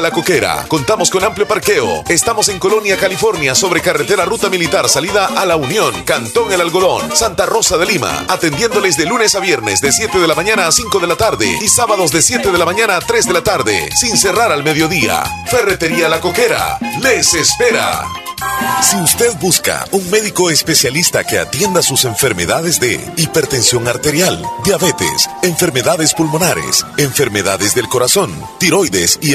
La Coquera. Contamos con amplio parqueo. Estamos en Colonia, California, sobre carretera Ruta Militar, salida a La Unión, Cantón El Algodón, Santa Rosa de Lima. Atendiéndoles de lunes a viernes de 7 de la mañana a 5 de la tarde y sábados de 7 de la mañana a 3 de la tarde, sin cerrar al mediodía. Ferretería La Coquera. Les espera. Si usted busca un médico especialista que atienda sus enfermedades de hipertensión arterial, diabetes, enfermedades pulmonares, enfermedades del corazón, tiroides y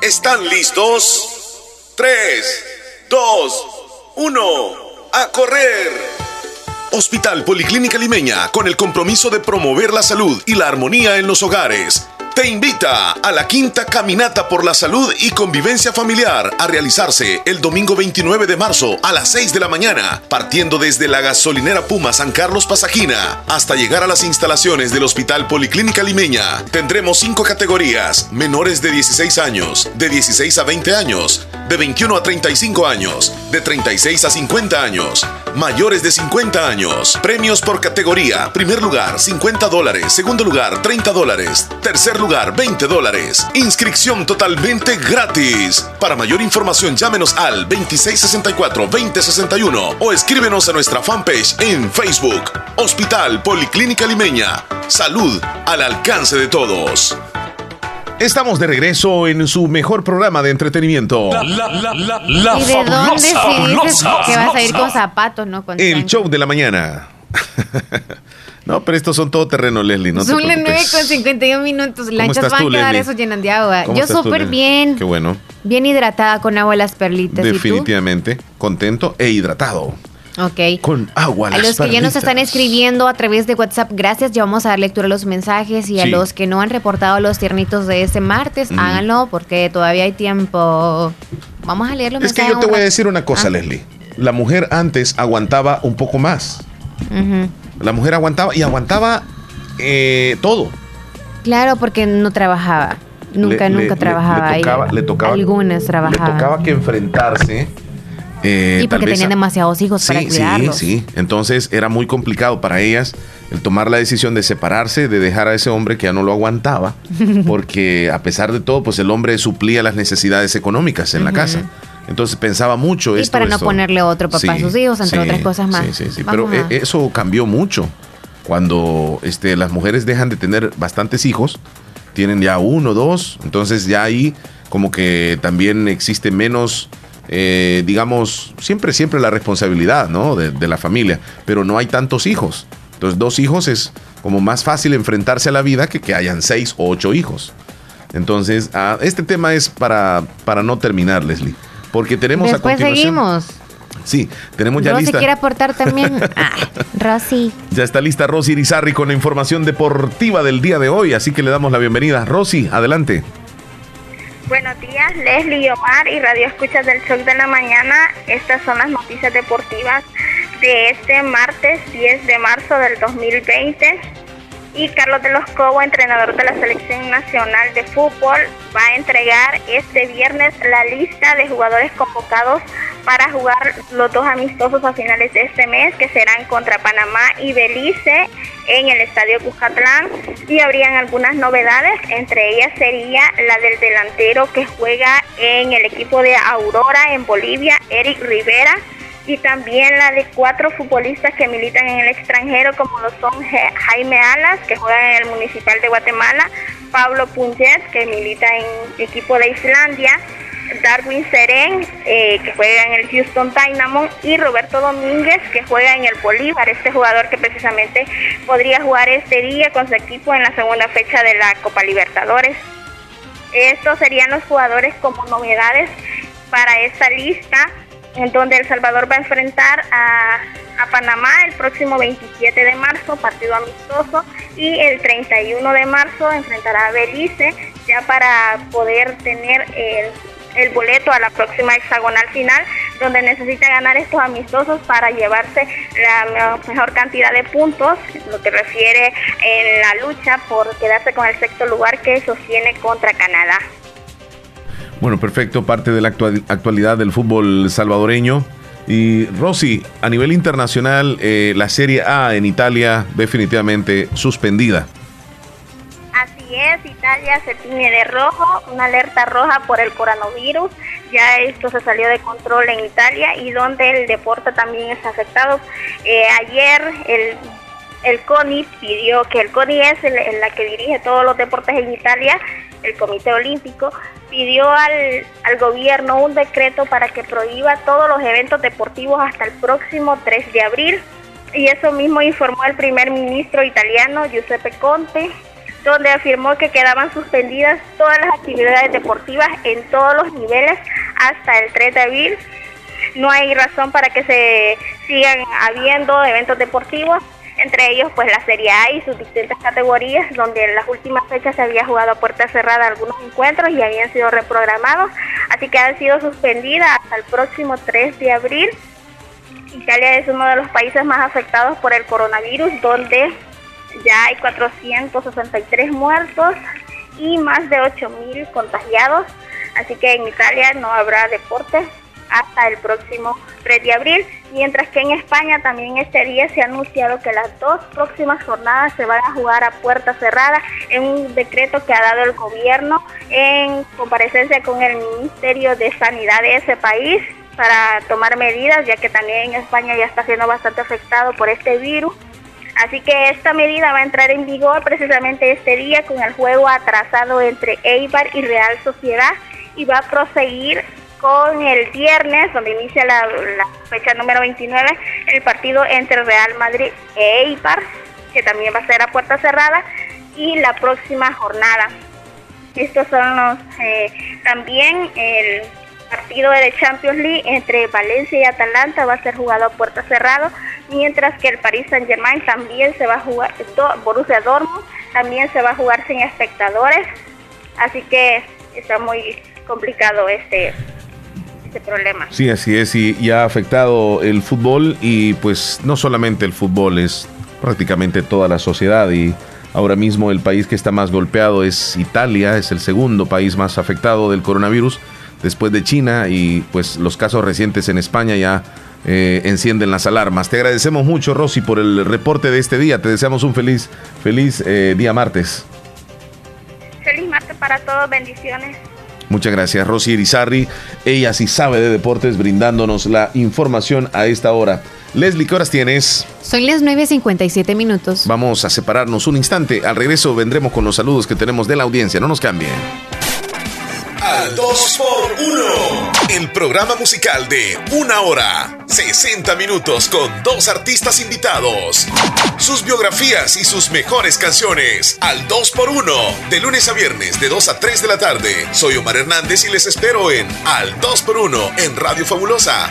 ¿Están listos? 3, 2, 1, a correr. Hospital Policlínica Limeña, con el compromiso de promover la salud y la armonía en los hogares, te invita a la quinta caminata por la salud y convivencia familiar a realizarse el domingo 29 de marzo a las 6 de la mañana, partiendo desde la gasolinera Puma San Carlos Pasajina hasta llegar a las instalaciones del Hospital Policlínica Limeña. Tendremos cinco categorías: menores de 16 años, de 16 a 20 años, de 21 a 35 años, de 36 a 50 años, mayores de 50 años. Premios por categoría: primer lugar 50 dólares, segundo lugar 30 dólares, tercer lugar 20 dólares. Inscripción totalmente gratis. Para mayor información llámenos al 2664-2061 o escríbenos a nuestra fanpage en Facebook. Hospital Policlínica Limeña. Salud al alcance de todos. Estamos de regreso en su mejor programa de entretenimiento. ¿Y de dónde si dices que vas a ir con zapatos, no con El show de la mañana. no, pero estos son todo terreno, Leslie. No Son las 9 preocupes. con 51 minutos. ¿Cómo Lanchas van a quedar Leslie? esos llenan de agua. ¿Cómo Yo súper bien. Qué bueno. Bien hidratada con agua las perlitas. ¿Y Definitivamente. Contento e hidratado. Ok. Con agua. A las los que ya nos están escribiendo a través de WhatsApp, gracias. Ya vamos a dar lectura a los mensajes. Y a los que no han reportado los tiernitos de este martes, háganlo porque todavía hay tiempo. Vamos a leer los Es que mensajes. yo te voy a decir una cosa, Ah. Leslie. La mujer antes aguantaba un poco más. Ujú. La mujer aguantaba y aguantaba eh, todo. Claro, porque no trabajaba. Nunca, Le- nunca le- trabajaba. Le, tocaba, le tocaba- Algunas Le trabajaban. tocaba que enfrentarse. eh, y porque tenían a- demasiados hijos para Sí, sí, cuidarlos. sí. Entonces era muy complicado para ellas el tomar la decisión de separarse, de dejar a ese hombre que ya no lo aguantaba, porque a pesar de todo, pues el hombre suplía las necesidades económicas en la casa. Entonces pensaba mucho Y esto. para no esto. ponerle otro papá a sus hijos, entre otras cosas más. Sí, sí, sí. Pero a- eh, eso cambió mucho. cuando este, las mujeres dejan de tener bastantes hijos, tienen ya uno, dos, entonces ya ahí como que también existe menos, eh, digamos, siempre, siempre la responsabilidad, ¿no? De, de la familia, pero no hay tantos hijos. Entonces, dos hijos es como más fácil enfrentarse a la vida que que hayan seis o ocho hijos. Entonces, ah, este tema es para, para no terminar, Leslie. Porque tenemos a Después continuación. seguimos. Sí, tenemos ya Rosy lista. quiere aportar también. Ah, Rosy. Ya está lista Rosy Irizarry con la información deportiva del día de hoy, así que le damos la bienvenida. Rosy, adelante. Buenos días, Leslie y Omar y Radio Escuchas del Show de la Mañana. Estas son las noticias deportivas de este martes 10 de marzo del 2020. Y Carlos de los Cobo, entrenador de la Selección Nacional de Fútbol, va a entregar este viernes la lista de jugadores convocados para jugar los dos amistosos a finales de este mes, que serán contra Panamá y Belice en el Estadio Cuscatlán. Y habrían algunas novedades, entre ellas sería la del delantero que juega en el equipo de Aurora en Bolivia, Eric Rivera y también la de cuatro futbolistas que militan en el extranjero, como lo son Ja- Jaime Alas, que juega en el Municipal de Guatemala, Pablo Punget, que milita en equipo de Islandia, Darwin Seren, eh, que juega en el Houston Dynamo, y Roberto Domínguez, que juega en el Bolívar, este jugador que precisamente podría jugar este día con su equipo en la segunda fecha de la Copa Libertadores. Estos serían los jugadores como novedades para esta lista, en donde El Salvador va a enfrentar a, a Panamá el próximo 27 de marzo, partido amistoso, y el 31 de marzo enfrentará a Belice, ya para poder tener el, el boleto a la próxima hexagonal final, donde necesita ganar estos amistosos para llevarse la me- mejor cantidad de puntos, lo que refiere en la lucha por quedarse con el sexto lugar que sostiene contra Canadá. Bueno, perfecto, parte de la actual- actualidad del fútbol salvadoreño. Y Rosy, a nivel internacional, eh, la Serie A en Italia definitivamente suspendida. Así es, Italia se tiñe de rojo, una alerta roja por el coronavirus. Ya esto se salió de control en Italia y donde el deporte también está afectado. Eh, ayer el, el CONI pidió que el CONI es la que dirige todos los deportes en Italia, el Comité Olímpico, pidió al, al gobierno un decreto para que prohíba todos los eventos deportivos hasta el próximo 3 de abril. Y eso mismo informó el primer ministro italiano Giuseppe Conte, donde afirmó que quedaban suspendidas todas las actividades deportivas en todos los niveles hasta el 3 de abril. No hay razón para que se sigan habiendo eventos deportivos, entre ellos pues la Serie A y sus distintas categorías, donde en las últimas fechas se había jugado a puerta cerrada algunos encuentros y habían sido reprogramados, así que han sido suspendidas hasta el próximo 3 de abril. Italia es uno de los países más afectados por el coronavirus, donde ya hay 463 muertos y más de 8.000 contagiados. Así que en Italia no habrá deporte hasta el próximo 3 de abril, mientras que en España también este día se ha anunciado que las dos próximas jornadas se van a jugar a puerta cerrada en un decreto que ha dado el gobierno en comparecencia con el Ministerio de Sanidad de ese país para tomar medidas, ya que también en España ya está siendo bastante afectado por este virus. Así que esta medida va a entrar en vigor precisamente este día con el juego atrasado entre Eibar y Real Sociedad y va a proseguir con el viernes, donde inicia la, fecha número 29, el partido entre Real Madrid e Eibar, que también va a ser a puerta cerrada, y la próxima jornada. Estos son los, eh, también el partido de Champions League entre Valencia y Atalanta va a ser jugado a puerta cerrada, mientras que el Paris Saint Germain también se va a jugar, Borussia Dortmund también se va a jugar sin espectadores, así que está muy complicado este, este problema. Sí, así es, y, y ha afectado el fútbol y pues no solamente el fútbol, es prácticamente toda la sociedad y ahora mismo el país que está más golpeado es Italia, es el segundo país más afectado del coronavirus después de China y pues los casos recientes en España ya eh, encienden las alarmas. Te agradecemos mucho Rosy por el reporte de este día, te deseamos un feliz, feliz eh, día martes. Feliz martes para todos, bendiciones. Muchas gracias, Rosy Irizarry. Ella sí sabe de deportes, brindándonos la información a esta hora. Leslie, ¿qué horas tienes? Son las 9.57 minutos. Vamos a separarnos un instante. Al regreso vendremos con los saludos que tenemos de la audiencia. No nos cambien. Al 2x1. El programa musical de una hora, 60 minutos con dos artistas invitados. Sus biografías y sus mejores canciones. Al 2x1. De lunes a viernes, de 2 a 3 de la tarde. Soy Omar Hernández y les espero en Al 2x1 en Radio Fabulosa.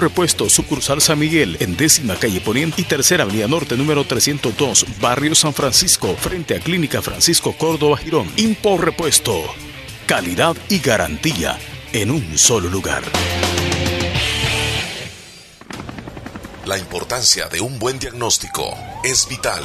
Repuesto, sucursal San Miguel, en décima calle Poniente y tercera avenida norte número 302, barrio San Francisco, frente a Clínica Francisco Córdoba Girón. Impor Repuesto. Calidad y garantía en un solo lugar. La importancia de un buen diagnóstico es vital.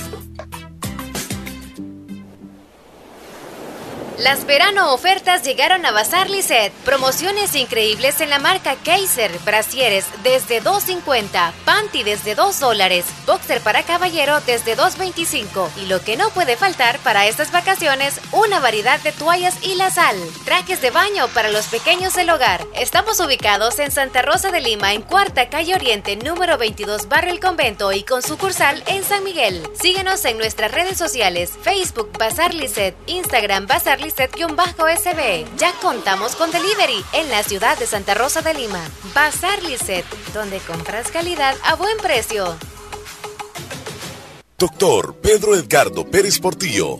Las verano ofertas llegaron a Bazar Lisset. Promociones increíbles en la marca Kaiser. Brasieres desde 2.50. Panty desde 2 dólares. Boxer para caballero desde 2.25. Y lo que no puede faltar para estas vacaciones, una variedad de toallas y la sal. Trajes de baño para los pequeños del hogar. Estamos ubicados en Santa Rosa de Lima, en Cuarta Calle Oriente, número 22, Barrio El Convento y con sucursal en San Miguel. Síguenos en nuestras redes sociales. Facebook Bazar Lisset. Instagram Bazar Lisset sb Ya contamos con delivery en la ciudad de Santa Rosa de Lima. Bazar Lisset, donde compras calidad a buen precio. Doctor Pedro Edgardo Pérez Portillo,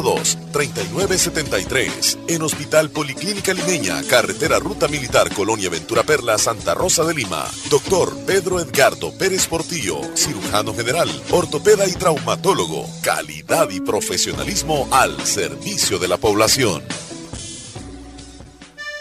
3973 En Hospital Policlínica Limeña, Carretera Ruta Militar Colonia Ventura Perla, Santa Rosa de Lima. Doctor Pedro Edgardo Pérez Portillo, cirujano general, ortopeda y traumatólogo. Calidad y profesionalismo al servicio de la población.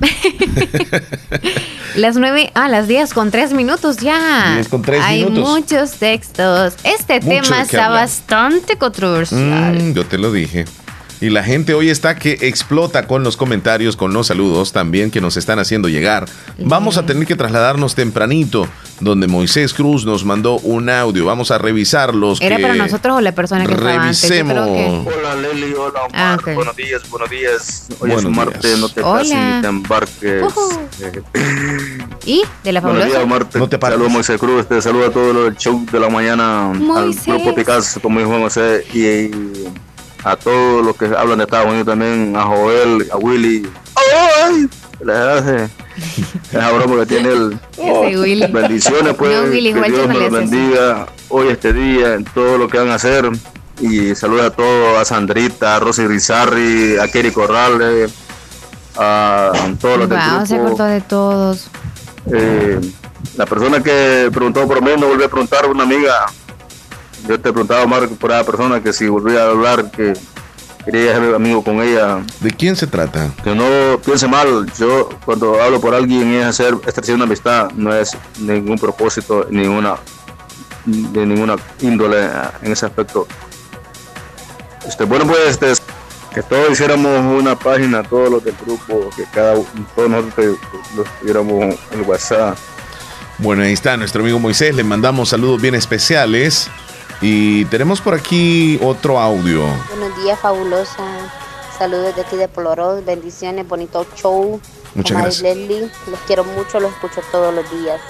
las nueve, ah, las 10 con tres minutos ya. 10 con tres Hay minutos. muchos textos. Este Mucho tema está hablar. bastante controversial. Mm, yo te lo dije. Y la gente hoy está que explota con los comentarios, con los saludos también que nos están haciendo llegar. Vamos a tener que trasladarnos tempranito, donde Moisés Cruz nos mandó un audio. Vamos a revisar los ¿Era que para nosotros o la persona que estaba antes? Que- revisemos. Hola Leli, hola Omar, Ah, buenos días, buenos días. Hoy Buenos es martes, días. no te Hola. cases ni te embarques. Eh, ¿Y? ¿De la buenos fabulosa? días, Omar, te No te pares. saludo Moisés Cruz, te saludo a todo el show de la mañana, Moisés. al grupo Picasso, como dijo José, y, y a todos los que hablan de Estados Unidos también, a Joel, a Willy. ¡Ay! Les hace esa broma que tiene él. Ese Willy. Bendiciones, pues. No, Willy, que Dios tú no bendiga hoy, este día, en todo lo que van a hacer. Y saludos a todos, a Sandrita, a Rosy Rizarri, a Kerry Corrales, a todos los del Wow, se grupo. acordó de todos. Eh, la persona que preguntó por mí no volvió a preguntar, una amiga. Yo te preguntaba, Omar, por esa persona que si volvía a hablar, que quería ser amigo con ella. ¿De quién se trata? Que no piense mal. Yo, cuando hablo por alguien, es hacer, establecer una amistad, no es ningún propósito, ninguna de ninguna índole en ese aspecto. Este, bueno, pues este, que todos hiciéramos una página, todos los del grupo, que cada todos nosotros los tuviéramos en WhatsApp. Bueno, ahí está nuestro amigo Moisés. Le mandamos saludos bien especiales. Y tenemos por aquí otro audio. Buenos días, fabulosa. Saludos de aquí de Poloros. Bendiciones, bonito show. Muchas Omar gracias. Leslie, los quiero mucho, los escucho todos los días.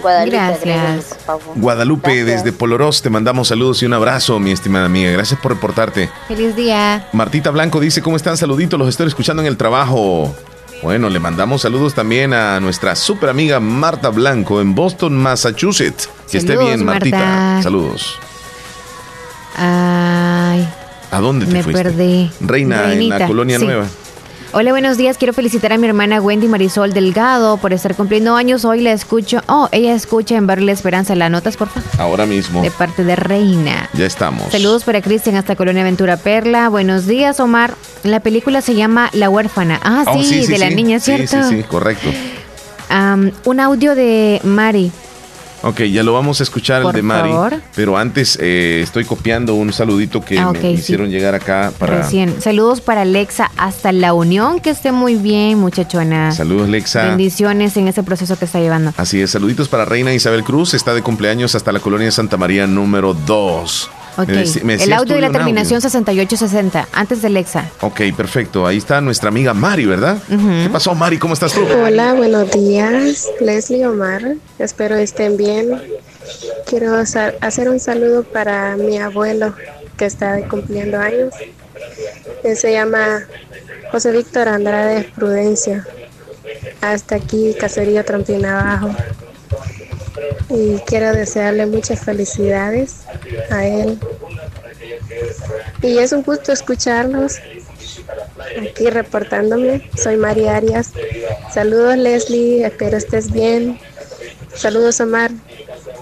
Guadalupe, Gracias. agréguenme, por favor. Guadalupe, Gracias. desde Poloros, te mandamos saludos y un abrazo, mi estimada amiga. Gracias por reportarte. Feliz día. Martita Blanco dice, ¿cómo están? Saluditos, los estoy escuchando en el trabajo. Bueno, le mandamos saludos también a nuestra super amiga Marta Blanco en Boston, Massachusetts. Que esté bien, Martita. Marta. Saludos. Ay, ¿A dónde te me fuiste? perdí. Reina, en Reinita, la Colonia sí. Nueva. Hola, buenos días. Quiero felicitar a mi hermana Wendy Marisol Delgado por estar cumpliendo años. Hoy la escucho. Oh, ella escucha en Barrio La Esperanza. ¿La notas, por favor? Ahora mismo. De parte de Reina. Ya estamos. Saludos para Cristian hasta Colonia Ventura Perla. Buenos días, Omar. La película se llama La huérfana. Ah, Oh, sí, de la sí. niña, Sí, ¿cierto? Sí, sí, correcto. Am, un audio de Mari. Ok, ya lo vamos a escuchar el de Mari. favor. Pero antes eh, estoy copiando un saludito que Ah, me sí. hicieron llegar acá para. Recién. Saludos para Alexa hasta La Unión. Que esté muy bien, muchachona. Saludos, Lexa. Bendiciones en ese proceso que está llevando. Así es, saluditos para Reina Isabel Cruz, está de cumpleaños hasta la colonia Santa María número 2. Me el audio de la terminación 6860. Antes de Alexa. Ok, perfecto. Ahí está nuestra amiga Mari, ¿verdad? ¿Qué pasó, Mari? ¿Cómo estás tú? Hola, buenos días. Leslie Omar. Espero estén bien. Quiero hacer un saludo para mi abuelo que está cumpliendo años. Él se llama José Víctor Andrade Prudencia. Hasta aquí, Caserío Trampina Abajo. Y quiero desearle muchas felicidades a él. Y es un gusto escucharlos aquí reportándome. Soy María Arias. Saludos Leslie, espero estés bien. Saludos Omar,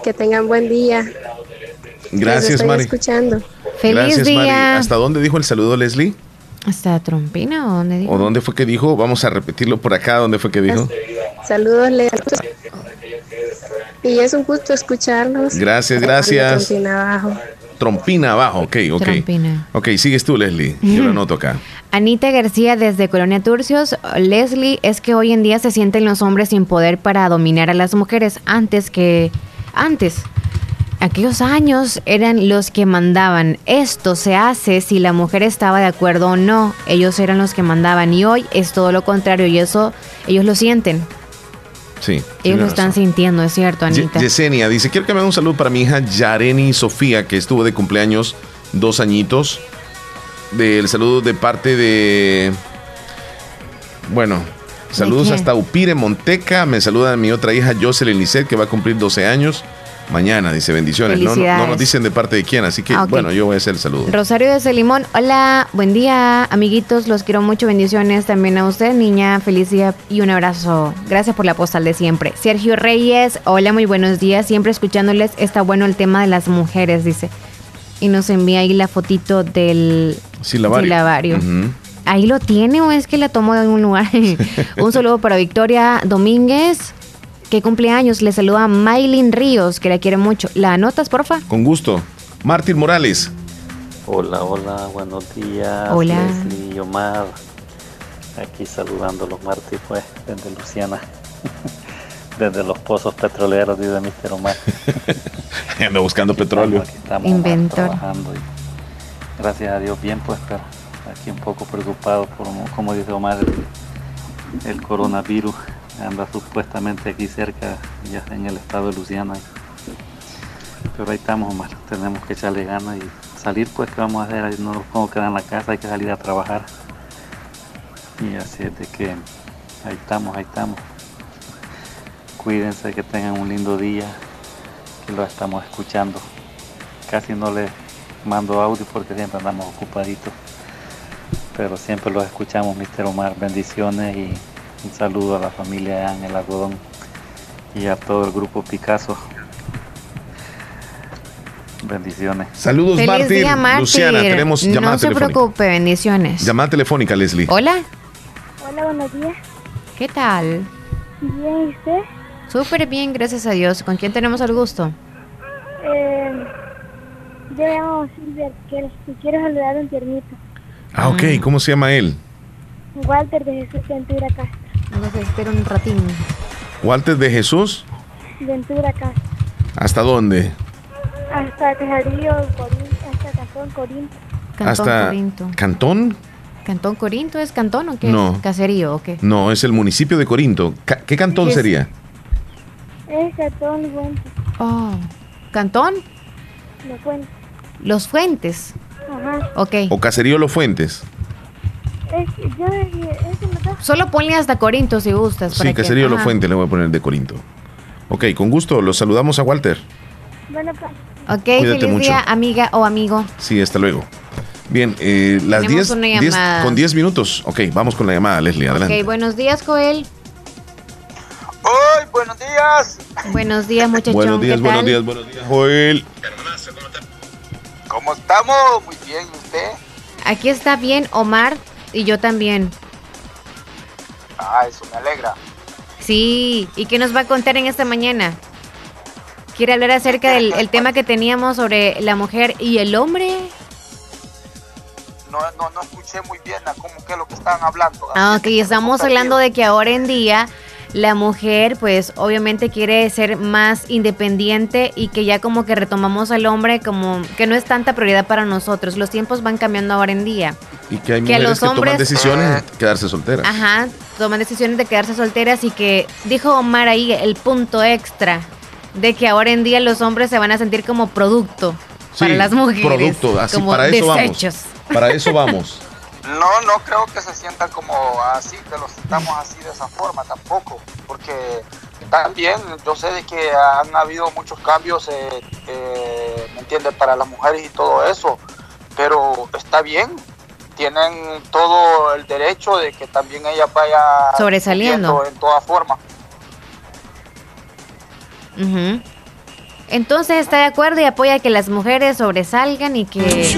que tengan buen día. Gracias, estoy Mari. escuchando. Feliz Gracias, día. Mari. ¿Hasta dónde dijo el saludo, Leslie? ¿Hasta Trompina o dónde dijo? ¿O dónde fue que dijo? Vamos a repetirlo por acá. ¿Dónde fue que dijo? Saludos, Leo. Y es un gusto escucharlos. Gracias, gracias. Trompina abajo. Trompina abajo, ok, ok. Trompina. Ok, sigues tú, Leslie. Yo lo anoto acá. Anita García desde Colonia Turcios. Leslie, es que hoy en día se sienten los hombres sin poder para dominar a las mujeres antes que antes. Aquellos años eran los que mandaban. Esto se hace si la mujer estaba de acuerdo o no. Ellos eran los que mandaban y hoy es todo lo contrario y eso ellos lo sienten. Sí. Ellos lo están razón. sintiendo, es cierto, Ye- Anita. Yesenia dice, quiero que me haga un saludo para mi hija Yareni Sofía, que estuvo de cumpleaños dos añitos. Del saludo de parte de... Bueno, saludos hasta Upire, Monteca. Me saluda mi otra hija Jocelyn Lisset, que va a cumplir 12 años. Mañana, dice bendiciones. No, no, no nos dicen de parte de quién, así que Ah, bueno, yo voy a hacer el saludo. Rosario desde Limón, hola, buen día, amiguitos, los quiero mucho, bendiciones también a usted, niña, feliz día y un abrazo. Gracias por la postal de siempre. Sergio Reyes, hola, muy buenos días, siempre escuchándoles, está bueno el tema de las mujeres, dice. Y nos envía ahí la fotito del Silabario. ¿Ahí lo tiene o es que la tomó de algún lugar? un saludo para Victoria Domínguez, que cumpleaños, le saluda Maylin Ríos, que la quiere mucho. ¿La anotas, porfa? Con gusto. Martín Morales. Hola, hola, buenos días. Hola. Leslie y Omar. Aquí saludando los Martí, pues, desde Luciana. desde los pozos petroleros, dice Mr. Omar. Ando buscando petróleo. Estamos Inventor. trabajando y gracias a Dios bien, pues, pero aquí un poco preocupado por, como dice Omar, el, el coronavirus anda supuestamente aquí cerca, ya en el estado de Luciana. Pero ahí estamos, Omar, tenemos que echarle ganas y salir, pues, ¿qué vamos a hacer? Ahí No nos podemos quedar en la casa, hay que salir a trabajar. Y así es de que ahí estamos, ahí estamos. Cuídense, que tengan un lindo día, que lo estamos escuchando. Casi no les mando audio porque siempre andamos ocupaditos. Pero siempre los escuchamos, Mr. Omar. Bendiciones y un saludo a la familia en el algodón y a todo el grupo Picasso. Bendiciones. Saludos, Feliz Martín. día, Martín. Luciana, tenemos llamada No se telefónica. preocupe, bendiciones. Llamada telefónica, Leslie. Hola, Hola, buenos días. ¿qué tal? Bien, ¿y usted? Súper bien, gracias a Dios. ¿Con quién tenemos el gusto? Eh, yo me llamo Silvia y quiero saludar a un tiernito. Ah, ok. ¿Cómo se llama él? Walter de Jesús Ventura Castro. Vamos a esperar un ratín. Walter de Jesús. Ventura Castro. ¿Hasta dónde? Hasta Cajarío, Corinto, hasta Cantón Corinto. Cantón Hasta Corinto. Cantón. ¿Cantón Corinto es cantón o qué? No. es? ¿Caserío o qué? No, es el municipio de Corinto. Ca- ¿Qué cantón Es- sería? Es Cantón Fuente. Oh, ¿Cantón? Lo Fuente. Los Fuentes. Ajá. Ok. ¿O Caserío Los Fuentes? Es, yo, es que me da- Solo ponle hasta Corinto si gustas. para Sí, que- Caserío Los ajá. Fuentes le voy a poner de Corinto. Ok, con gusto. Los saludamos a Walter. Bueno, pues. Ok, Cuídate feliz mucho. día, amiga o amigo. Sí, hasta luego. Bien, eh, las Tenemos 10 una 10 llamada. con 10 minutos. Ok, vamos con la llamada, Leslie. Adelante. Ok, buenos días, Joel. ¡Hoy, buenos días! Buenos días, muchachón. buenos días, ¿qué buenos tal? días, buenos días, Joel. ¿Cómo estamos? Muy bien, ¿y usted? Aquí está bien Omar y yo también. Ah, eso me alegra. Sí, ¿y qué nos va a contar en esta mañana? ¿Quiere hablar acerca del el tema que teníamos sobre la mujer y el hombre? No, no, no escuché muy bien a cómo que es lo que estaban hablando. Ah, ok, estamos hablando de que ahora en día la mujer pues obviamente quiere ser más independiente y que ya como que retomamos al hombre como que no es tanta prioridad para nosotros. Los tiempos van cambiando ahora en día. Y que hay Que mujeres los que toman hombres- decisiones de quedarse solteras. Ajá, toman decisiones de quedarse solteras y que dijo Omar ahí el punto extra de que ahora en día los hombres se van a sentir como producto para las mujeres. Producto, así como para eso desechos. vamos. Para eso vamos. No, no creo que se sientan como así, que los sintamos así de esa forma tampoco, porque también yo sé de que han habido muchos cambios, eh, eh, ¿me entiendes?, para las mujeres y todo eso, pero está bien, tienen todo el derecho de que también ellas vayan Sobresaliendo. en toda forma. Entonces está de acuerdo y apoya que las mujeres sobresalgan y que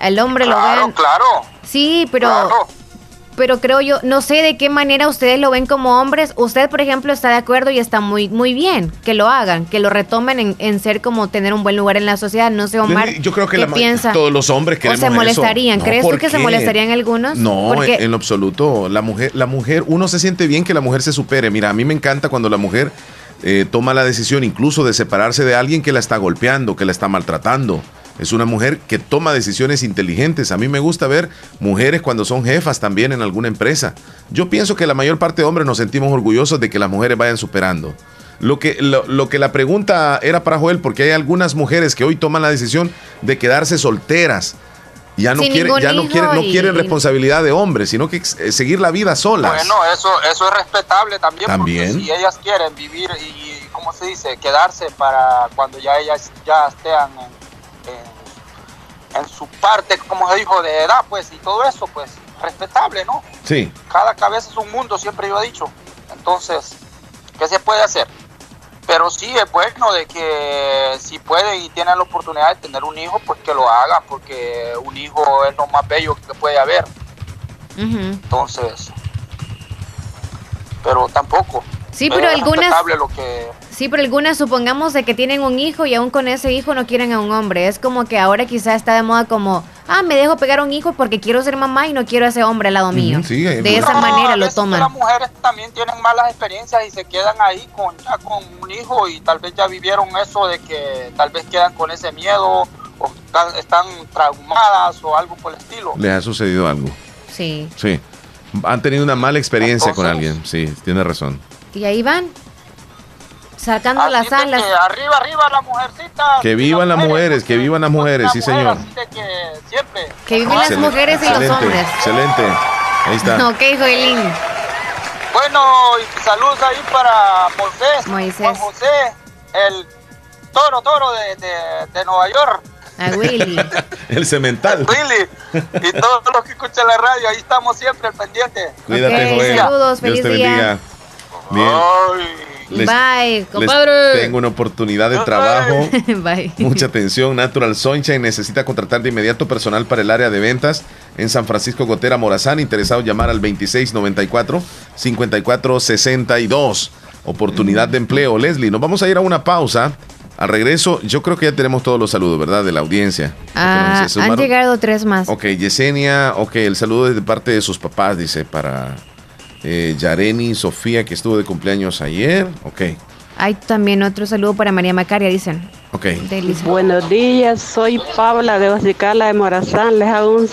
al hombre lo Claro, vean. claro. Sí, pero pero creo yo, no sé de qué manera ustedes lo ven como hombres. Usted, por ejemplo, está de acuerdo y está muy, muy bien que lo hagan, que lo retomen en, ser como tener un buen lugar en la sociedad. No sé, Omar. Yo creo que la, piensa? todos los hombres queremos ¿O se molestarían? ¿Crees tú que se molestarían algunos? No, en, lo absoluto. La mujer, la mujer, uno se siente bien que la mujer se supere. Mira, a mí me encanta cuando la mujer eh, toma la decisión incluso de separarse de alguien que la está golpeando, que la está maltratando. Es una mujer que toma decisiones inteligentes. A mí me gusta ver mujeres cuando son jefas también en alguna empresa. Yo pienso que la mayor parte de hombres nos sentimos orgullosos de que las mujeres vayan superando. Lo que, lo, que la pregunta era para Joel, porque hay algunas mujeres que hoy toman la decisión de quedarse solteras. Ya no, quieren, ya no quieren, no quieren responsabilidad de hombres, sino que eh, seguir la vida solas. Bueno, eso, eso es respetable también, también. Porque si ellas quieren vivir y, ¿cómo se dice? Quedarse para cuando ya ellas ya estén en en su parte, como se dijo, de edad, pues, y todo eso, pues, respetable, ¿no? Sí. Cada cabeza es un mundo, siempre yo he dicho. Entonces, ¿qué se puede hacer? Pero sí es bueno de que si pueden y tienen la oportunidad de tener un hijo, pues que lo hagan, porque un hijo es lo más bello que puede haber. Entonces, pero tampoco. Sí, pero algunas... Lo que, Sí, pero algunas supongamos de que tienen un hijo y aún con ese hijo no quieren a un hombre. Es como que ahora quizá está de moda como, ah, me dejo pegar a un hijo porque quiero ser mamá y no quiero a ese hombre al lado mío. de esa manera lo toman. Las mujeres también tienen malas experiencias y se quedan ahí con ya con un hijo y tal vez ya vivieron eso de que tal vez quedan con ese miedo o están, traumadas o algo por el estilo. ¿Les ha sucedido algo? Sí. Sí. Han tenido una mala experiencia con alguien. Sí, tiene razón. Y ahí van sacando las alas. arriba, arriba las mujercitas. Que vivan las mujeres, que vivan las mujeres, sí señor. Que, vivan las mujeres y los hombres. Excelente. Ahí está. No, ¿qué dijo Elín? Bueno, y saludos ahí para Moisés. Moisés. Juan José, el toro, toro de, de, de Nueva York. A Willy. el cemental. Willy. Y todos los que escuchan la radio, ahí estamos siempre al pendiente. Cuídate, okay, Joel. Saludos, feliz Dios te día. bendiga. Bien. Ay. Bye, compadre. tengo una oportunidad de trabajo. Bye. Mucha atención. Natural Sunshine necesita contratar de inmediato personal para el área de ventas en San Francisco Gotera Morazán. Interesado llamar al 2694-5462. Oportunidad de empleo. Leslie, nos vamos a ir a una pausa. Al regreso, yo creo que ya tenemos todos los saludos, ¿verdad? De la audiencia. Ah, han llegado tres más. Ok, Yesenia, ok, el saludo es de parte de sus papás, dice, para eh, Yareni Sofía, que estuvo de cumpleaños ayer. Ok. Hay también otro saludo para María Macaria, dicen. Ok. Buenos días, soy Paula de Ocicala de Morazán. Les hago un,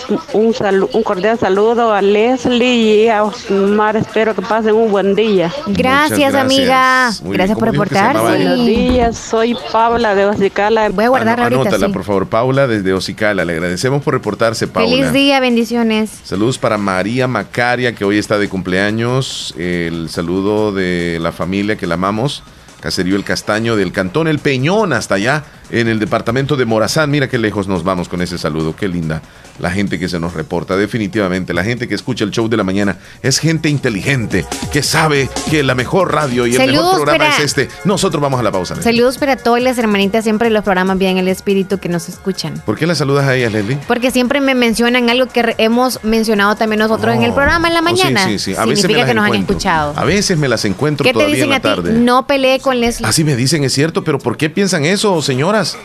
un, cordial saludo a Leslie y a Osmar. Espero que pasen un buen día. Gracias, amiga. gracias por reportarse. Buenos días, soy Paula de Ocicala. Voy a guardar ah, ahorita. Anótala, por favor, Paula, desde Ocicala. Le agradecemos por reportarse, Paula. Feliz día, bendiciones. Saludos para María Macaria, que hoy está de cumpleaños. El saludo de la familia que la amamos. Caserío El Castaño del Cantón El Peñón, hasta allá en el departamento de Morazán. Mira qué lejos nos vamos con ese saludo, qué linda la gente que se nos reporta. Definitivamente, la gente que escucha el show de la mañana es gente inteligente, que sabe que la mejor radio y el mejor programa es este. Nosotros vamos a la pausa. Saludos para todas las hermanitas siempre los programas bien el espíritu que nos escuchan. ¿Por qué las saludas a ellas, Leslie? Porque siempre me mencionan algo que hemos mencionado también nosotros en el oh. programa en la oh, mañana. sí, sí, A Significa que nos han escuchado. A veces me las encuentro ¿Qué te dicen en la a ti? tarde. No peleé con Leslie. Así me dicen, es cierto, pero ¿por qué piensan eso, señoras?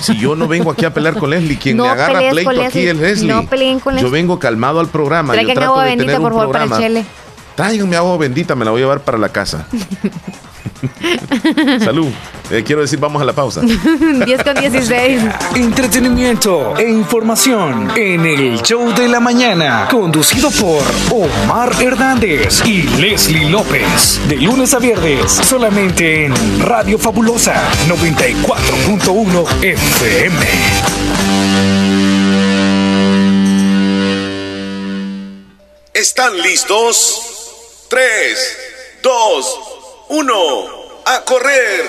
Si yo no vengo aquí a pelear con Leslie, quien me agarra pleito aquí es Leslie. No peleen con Yo vengo calmado al programa. Traigan yo agua bendita, por favor, para el chele. Tráiganme agua bendita, me la voy a llevar para la casa. Salud. Eh, quiero decir, vamos a la pausa. 10 con 16. Entretenimiento e información en el show de la mañana. Conducido por Omar Hernández y Leslie López. De lunes a viernes, solamente en Radio Fabulosa 94.1 FM. ¿Están listos? 3, 2, 1, a correr.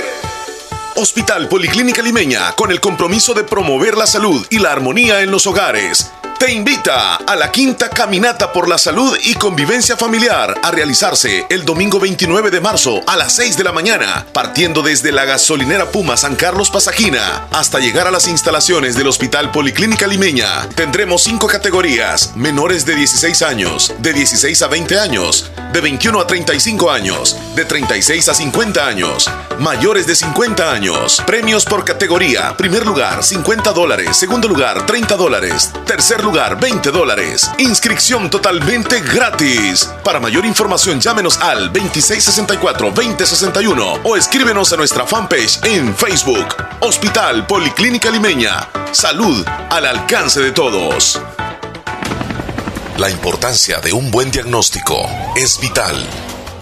Hospital Policlínica Limeña, con el compromiso de promover la salud y la armonía en los hogares te invita a la quinta caminata por la salud y convivencia familiar a realizarse el domingo 29 de marzo a las 6 de la mañana, partiendo desde la gasolinera Puma San Carlos Pasajina hasta llegar a las instalaciones del Hospital Policlínica Limeña. Tendremos cinco categorías: menores de 16 años, de 16 a 20 años, de 21 a 35 años, de 36 a 50 años, mayores de 50 años. Premios por categoría: primer lugar 50 dólares, segundo lugar 30 dólares, tercer lugar 20 dólares. Inscripción totalmente gratis. Para mayor información llámenos al 2664-2061 o escríbenos a nuestra fanpage en Facebook. Hospital Policlínica Limeña. Salud al alcance de todos. La importancia de un buen diagnóstico es vital.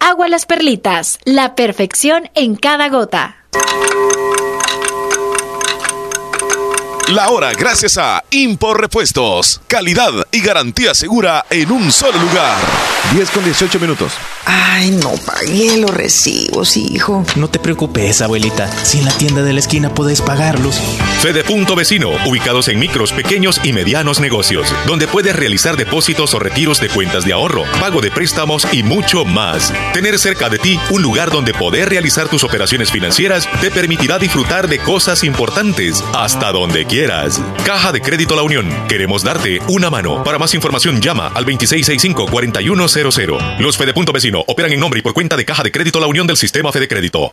agua las perlitas. La perfección en cada gota. La hora gracias a Impor Repuestos. Calidad y garantía segura en un solo lugar. 10 con 18 minutos. Ay, no pagué los recibos, hijo. No te preocupes, abuelita. Si en la tienda de la esquina puedes pagarlos. Fede Punto Vecino, ubicados en micros, pequeños y medianos negocios, donde puedes realizar depósitos o retiros de cuentas de ahorro, pago de préstamos y mucho más. Tener cerca de ti un lugar donde poder realizar tus operaciones financieras te permitirá disfrutar de cosas importantes hasta donde quieras. Caja de Crédito La Unión. Queremos darte una mano. Para más información llama al 2665-4100. Los Fede Vecino operan en nombre y por cuenta de Caja de Crédito La Unión del Sistema Fede Crédito.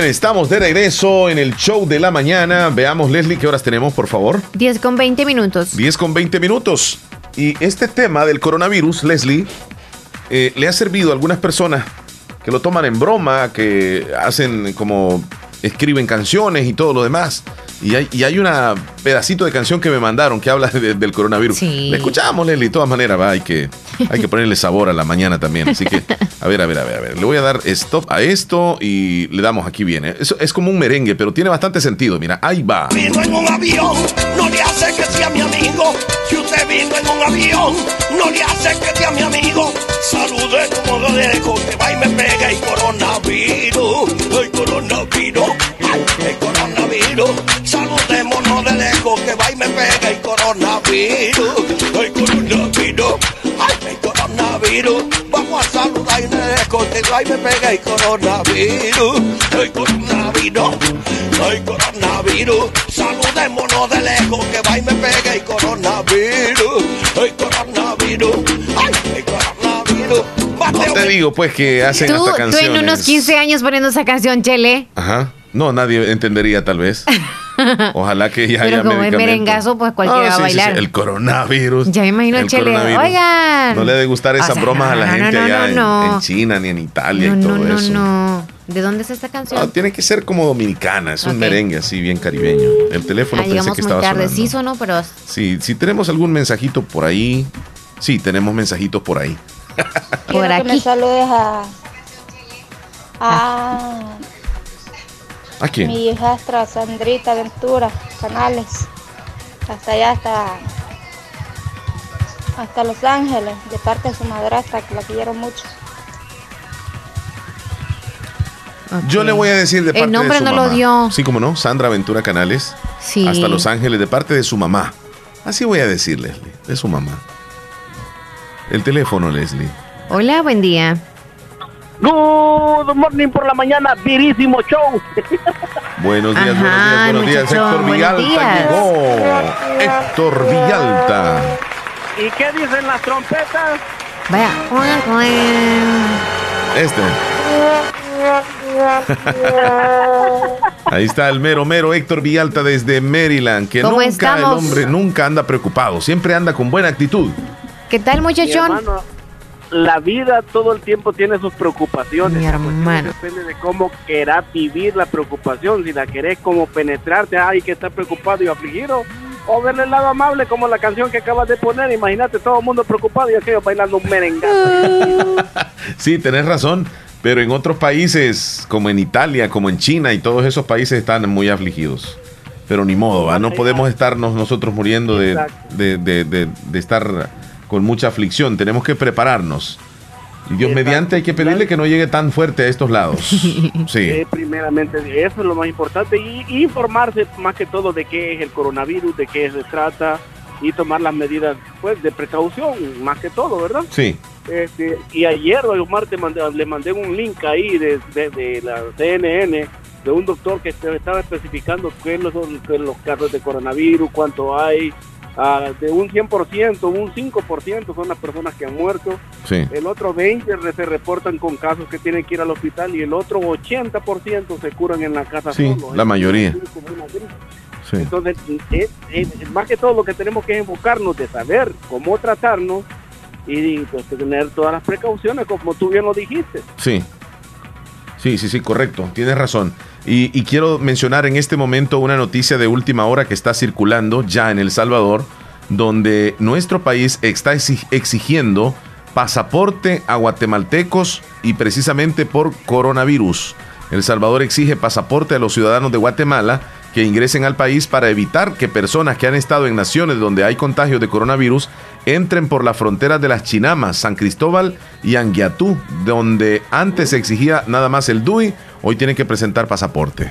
Bien, estamos de regreso en el show de la mañana. Veamos, Leslie, qué horas tenemos, por favor. 10 con 20 minutos. 10 con 20 minutos. Y este tema del coronavirus, Leslie, eh, le ha servido a algunas personas que lo toman en broma, que hacen como escriben canciones y todo lo demás. Y hay, y hay una pedacito de canción que me mandaron que habla de- del coronavirus. Sí. La escuchamos, Leslie, de todas maneras, va, hay que, hay que ponerle sabor a la mañana también. Así que, a ver, a ver, a ver, a ver. Le voy a dar stop a esto y le damos aquí viene. Eso es como un merengue, pero tiene bastante sentido. Mira, ahí va. vino en un avión, no le hace que sea mi amigo. Si usted vino en un avión, no le hace que sea mi amigo. Salude como de lejos, que va y me pega el coronavirus. El coronavirus, ay, el coronavirus. Saludémonos de lejos, que va y me pega el coronavirus. El coronavirus, ay, el coronavirus. Vamos a saludar y de lejos, que va y me pega el coronavirus. El coronavirus, el coronavirus. Saludémonos de lejos, que va y me pega el coronavirus. El coronavirus, ay, el coronavirus. No te digo, pues, que hacen Tú, hasta tú en unos 15 años poniendo esa canción, Chele. Ajá. No, nadie entendería, tal vez. Ojalá que ya haya Pero como es merengazo, pues cualquiera Ah, va a sí, sí, sí, bailar. El coronavirus. Ya me imagino El coronavirus. Oigan. No le debe gustar O esas sea, bromas a la no, gente no, allá no, en- no. En, China ni en Italia No, y todo no, no, eso. no. ¿De dónde es esta canción? No, tiene que ser como dominicana, es un merengue así bien caribeño. El teléfono ah, pensé que muy estaba tarde. sonando. Sí sonó, pero Sí, si tenemos algún mensajito por ahí. Sí, tenemos mensajitos por ahí. por Quiero que me aquí. saludes a. a ¿A quién? Mi hijastra Sandrita Ventura Canales. Hasta allá, hasta, hasta Los Ángeles, de parte de su madrastra, que la quiero mucho. Yo le voy a decir de El parte nombre de su no lo mamá. dio. Sí, como no, Sandra Ventura Canales. Sí. Hasta Los Ángeles, de parte de su mamá. Así voy a decir, Leslie, de su mamá. El teléfono, Leslie. Hola, buen día. Good morning por la mañana, virísimo show. Buenos días, Ajá, buenos días, buenos días. Héctor buenos Villalta días. llegó. Héctor Villalta. ¿Y qué dicen las trompetas? Vaya. Este. Ahí está el mero mero Héctor Villalta desde Maryland, que ¿Cómo nunca estamos? el hombre nunca anda preocupado, siempre anda con buena actitud. ¿Qué tal, Mi muchachón? hermano, la vida todo el tiempo tiene sus preocupaciones. Mi hermano. Depende de cómo querás vivir la preocupación. Si la querés como penetrarte, hay que estar preocupado y afligido. O verle el lado amable como la canción que acabas de poner. Imagínate todo el mundo preocupado y aquellos bailando un merengazo. Sí, tenés razón, pero en otros países, como en Italia, como en China y todos esos países están muy afligidos. Pero ni modo, ¿va? no podemos estarnos nosotros muriendo de, de- de- de- de estar con mucha aflicción. Tenemos que prepararnos. Y Dios mediante hay que pedirle que no llegue tan fuerte a estos lados. Sí. Eh, primeramente, eso es lo más importante. Y, y informarse más que todo de qué es el coronavirus, de qué se trata y tomar las medidas pues de precaución, más que todo, ¿verdad? Sí. Este, y ayer, Omar, te mandé, le mandé un link ahí de, de- de la CNN de un doctor que estaba especificando qué son los, los casos de coronavirus, cuánto hay. Ah, de un 100%, un 5% son las personas que han muerto. Sí. El otro 20% re- se reportan con casos que tienen que ir al hospital y el otro 80% se curan en la casa Sí, solo. la Es mayoría. Sí. Entonces, es- es- más que todo lo que tenemos que enfocarnos de saber cómo tratarnos y pues tener todas las precauciones, como tú bien lo dijiste. Sí. Sí, sí, sí, correcto. Tienes razón. Y, quiero mencionar en este momento una noticia de última hora que está circulando ya en El Salvador, donde nuestro país está exi- exigiendo pasaporte a guatemaltecos y precisamente por coronavirus. El Salvador exige pasaporte a los ciudadanos de Guatemala que ingresen al país para evitar que personas que han estado en naciones donde hay contagio de coronavirus entren por las fronteras de las Chinamas, San Cristóbal y Anguiatú, donde antes se exigía nada más el DUI, hoy tienen que presentar pasaporte.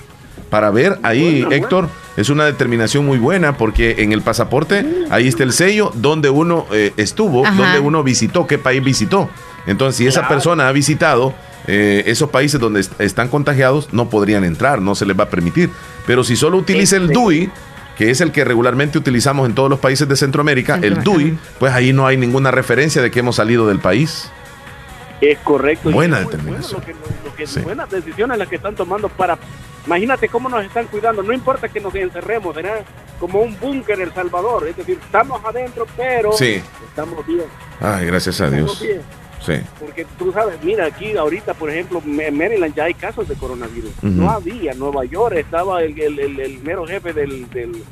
Para ver ahí, Héctor, es una determinación muy buena porque en el pasaporte ahí está el sello donde uno eh, estuvo, Ajá. donde uno visitó, qué país visitó. Entonces, si esa persona ha visitado eh, esos países donde est- están contagiados, no podrían entrar, no se les va a permitir. Pero si solo utiliza el DUI, que es el que regularmente utilizamos en todos los países de Centroamérica, el DUI, pues ahí no hay ninguna referencia de que hemos salido del país. Es correcto. Buena es muy determinación. bueno lo que- lo que- Sí. Buenas decisiones las que están tomando para... Imagínate cómo nos están cuidando. No importa que nos encerremos, ¿verdad? Como un búnker en El Salvador. Es decir, estamos adentro, pero Sí. estamos bien. Ay, gracias a Estamos Dios. bien. Sí. Porque tú sabes, mira, aquí ahorita, por ejemplo, en Maryland ya hay casos de coronavirus. No había. Nueva York estaba el, el- el- el mero jefe del, del,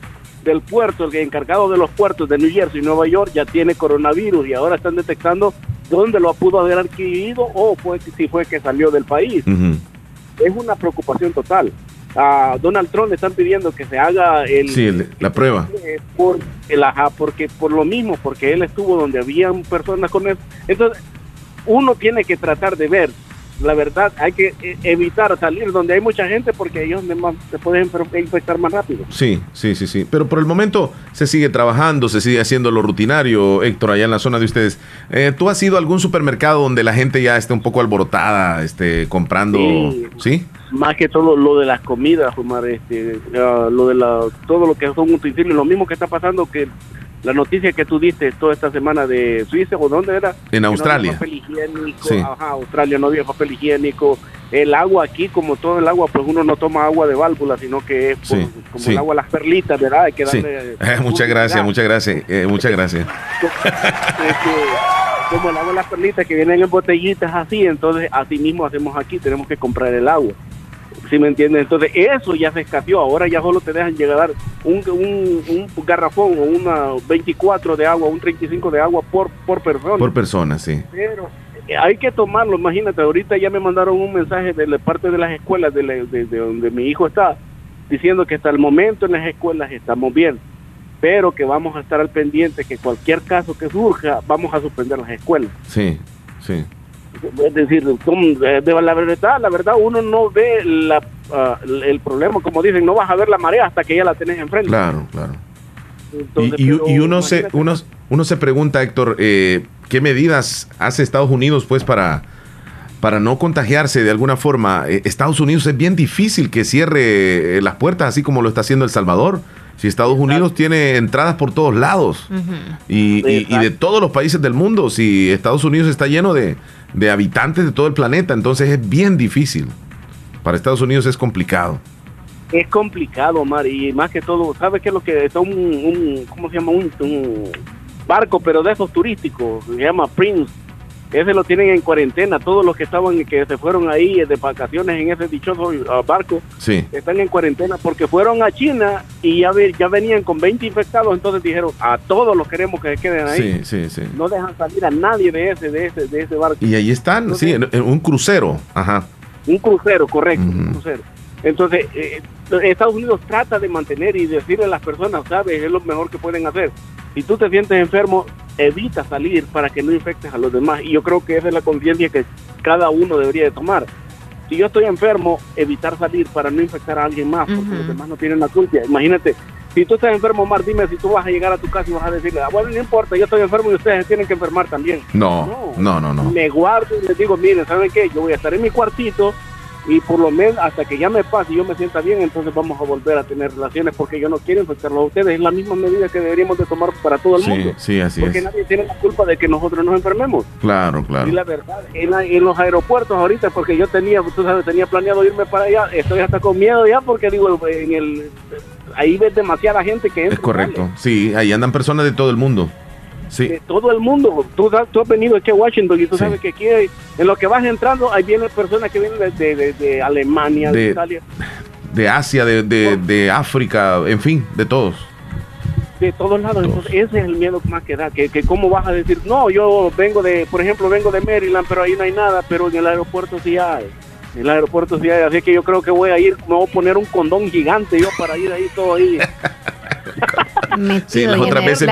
del puerto, el encargado de los puertos de New Jersey, Nueva York, ya tiene coronavirus y ahora están detectando dónde lo pudo haber adquirido o fue, si fue que salió del país. Es una preocupación total. A Donald Trump le están pidiendo que se haga el, Sí, el- la prueba. eh, por el ajá, porque por lo mismo, porque él estuvo donde habían personas con él. Entonces, uno tiene que tratar de ver, la verdad, hay que eh, evitar salir donde hay mucha gente porque ellos se pueden infectar más rápido. Sí, sí, sí, sí. Pero por el momento se sigue trabajando, se sigue haciendo lo rutinario, Héctor, allá en la zona de ustedes. Eh, ¿Tú has ido a algún supermercado donde la gente ya esté un poco alborotada, este, comprando? Sí. ¿Sí? Más que todo lo de las comidas, Omar, este, ah, lo de la, todo lo que son utensilios, lo mismo que está pasando que la noticia que tú diste toda esta semana de Suiza o dónde era no había Australia. papel higiénico, Sí. ajá, Australia no había papel higiénico, el agua aquí como todo el agua, pues uno no toma agua de válvula, sino que es por- Sí, como sí. el agua las perlitas, ¿verdad? Hay que darle Eh, muchas gracias, muchas gracias, eh, muchas gracias. como el agua las perlitas que vienen en botellitas así, entonces así mismo hacemos aquí, tenemos que comprar el agua. ¿Sí me entiendes? Entonces eso ya se escapió, ahora ya solo te dejan llegar un, un, un garrafón o una 24 de agua, un 35 de agua por, por persona. Por persona, sí. Pero hay que tomarlo, imagínate, ahorita ya me mandaron un mensaje de la parte de las escuelas de, la- de- de donde mi hijo está, diciendo que hasta el momento en las escuelas estamos bien, pero que vamos a estar al pendiente que cualquier caso que surja, vamos a suspender las escuelas. Sí, sí. Es decir, eh, de la verdad, la verdad uno no ve la, ah, el problema, como dicen, no vas a ver la marea hasta que ya la tenés enfrente. Claro, claro. Entonces, Y, y- pero y uno, se, uno, uno se pregunta, Héctor, eh, ¿qué medidas hace Estados Unidos pues para, para no contagiarse de alguna forma? Eh, Estados Unidos es bien difícil que cierre eh, las puertas así como lo está haciendo El Salvador. Si Estados Unidos tiene entradas por todos lados y, y- y de todos los países del mundo, si Estados Unidos está lleno de, de habitantes de todo el planeta, entonces es bien difícil. Para Estados Unidos es complicado. Es complicado, Omar, y más que todo, ¿sabes qué es lo que está un, ¿cómo se llama? Un barco, pero de esos turísticos, se llama Prince. Ese lo tienen en cuarentena, todos los que estaban, que se fueron ahí de vacaciones en ese dichoso ah, barco, Sí. están en cuarentena porque fueron a China y ya, ve- ya venían con 20 infectados, entonces dijeron, a todos los queremos que se queden ahí. Sí, sí, sí. No dejan salir a nadie de ese, de ese, de ese barco. Y ahí están, sí, en, en un crucero. Ajá. Un crucero, correcto, un crucero. Entonces, eh, Estados Unidos trata de mantener y decirle a las personas, sabes, es lo mejor que pueden hacer. Si tú te sientes enfermo, evita salir para que no infectes a los demás. Y yo creo que esa es la conciencia que cada uno debería de tomar. Si yo estoy enfermo, evitar salir para no infectar a alguien más, porque los demás no tienen la culpa. Imagínate, si tú estás enfermo, Omar, dime si tú vas a llegar a tu casa y vas a decirle, ah, bueno, no importa, yo estoy enfermo y ustedes se tienen que enfermar también. No, no, no, no. Me guardo y les digo, miren, ¿saben qué? Yo voy a estar en mi cuartito y por lo menos hasta que ya me pase y yo me sienta bien, entonces vamos a volver a tener relaciones porque yo no quiero infectarlos a ustedes. Es la misma medida que deberíamos de tomar para todo el Sí, mundo. sí, así porque es. nadie tiene la culpa de que nosotros nos enfermemos. Claro, claro. Y la verdad, en, la- en los aeropuertos ahorita, porque yo tenía, tú sabes, tenía planeado irme para allá, estoy hasta con miedo ya porque digo, en el, ahí ves demasiada gente que entra Es correcto. Sí, ahí andan personas de todo el mundo. Sí. de todo el mundo. Tú, tú has venido aquí a Washington y tú Sí. sabes que aquí hay- en lo que vas entrando, ahí vienen personas que vienen de, de- Alemania, de, De- Italia, De Asia, de, de, de África, en fin, de todos. de todos lados. Entonces, ese es el miedo más que da, que, que cómo vas a decir, no, yo vengo de, por ejemplo, vengo de Maryland, pero ahí no hay nada, pero en el aeropuerto sí hay. En el aeropuerto sí hay, así que yo creo que voy a ir, me voy a poner un condón gigante yo para ir ahí todo ahí. Sí, las otras veces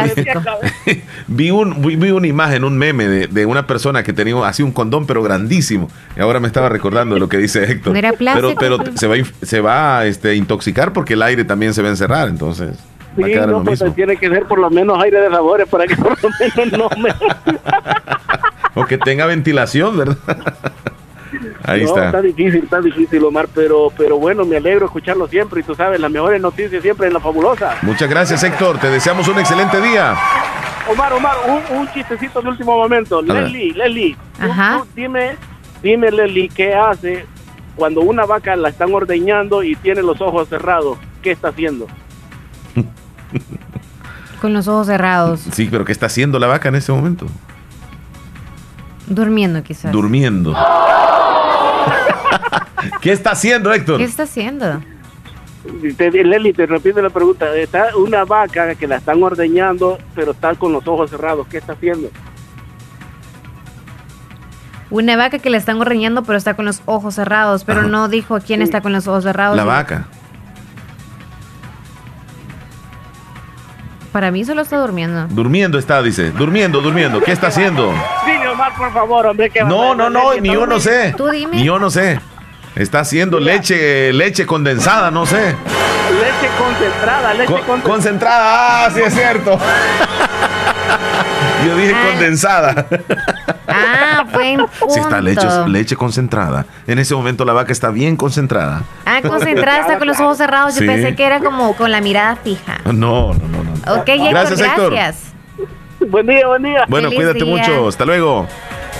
vi, vi un, vi, vi una imagen, un meme de, de una persona que tenía así un condón, pero grandísimo. Y ahora me estaba recordando de lo que dice Héctor. No era pero pero se va, a se va a este, intoxicar porque el aire también se va a encerrar, entonces va a Sí, quedar en no, lo pues tiene que ser por lo menos aire de sabores para que por lo menos no me... O que tenga ventilación, ¿verdad? Ahí No, está. Está difícil, está difícil, Omar, pero, pero bueno, me alegro escucharlo siempre y tú sabes, las mejores noticias siempre en la fabulosa. Muchas gracias, Héctor. Te deseamos un excelente día. Omar, Omar, un, un chistecito de último momento. Leslie, Leslie, tú- Ajá. tú dime, dime, Leslie, ¿qué hace cuando una vaca la están ordeñando y tiene los ojos cerrados? ¿Qué está haciendo? Con los ojos cerrados, Sí, pero ¿qué está haciendo la vaca en ese momento? Durmiendo quizás. Durmiendo. ¿Qué está haciendo, Héctor? ¿Qué está haciendo? Te, Leslie, te repito la pregunta. Está una vaca que la están ordeñando, pero está con los ojos cerrados. ¿Qué está haciendo? Una vaca que le están orreñando, pero está con los ojos cerrados, pero no dijo quién está con los ojos cerrados. La vaca. Para mí solo está durmiendo. Durmiendo está, dice. Durmiendo, durmiendo. ¿Qué está haciendo? Dime, Omar, por favor, hombre. que No, no, no, ni yo no sé. Tú dime. Ni yo no sé. Está haciendo leche, leche condensada, no sé. Leche concentrada, leche Con- concentrada. concentrada, ah, sí es cierto. Yo dije condensada. Ah, buen punto. Si está leche, leche concentrada. En ese momento la vaca está bien concentrada. Ah, concentrada, está con los ojos cerrados. Yo Sí. pensé que era como con la mirada fija. No, no, no, no. Ok, Héctor, Gracias, Héctor. Buen día, buen día. Bueno, Feliz cuídate día. mucho. Hasta luego.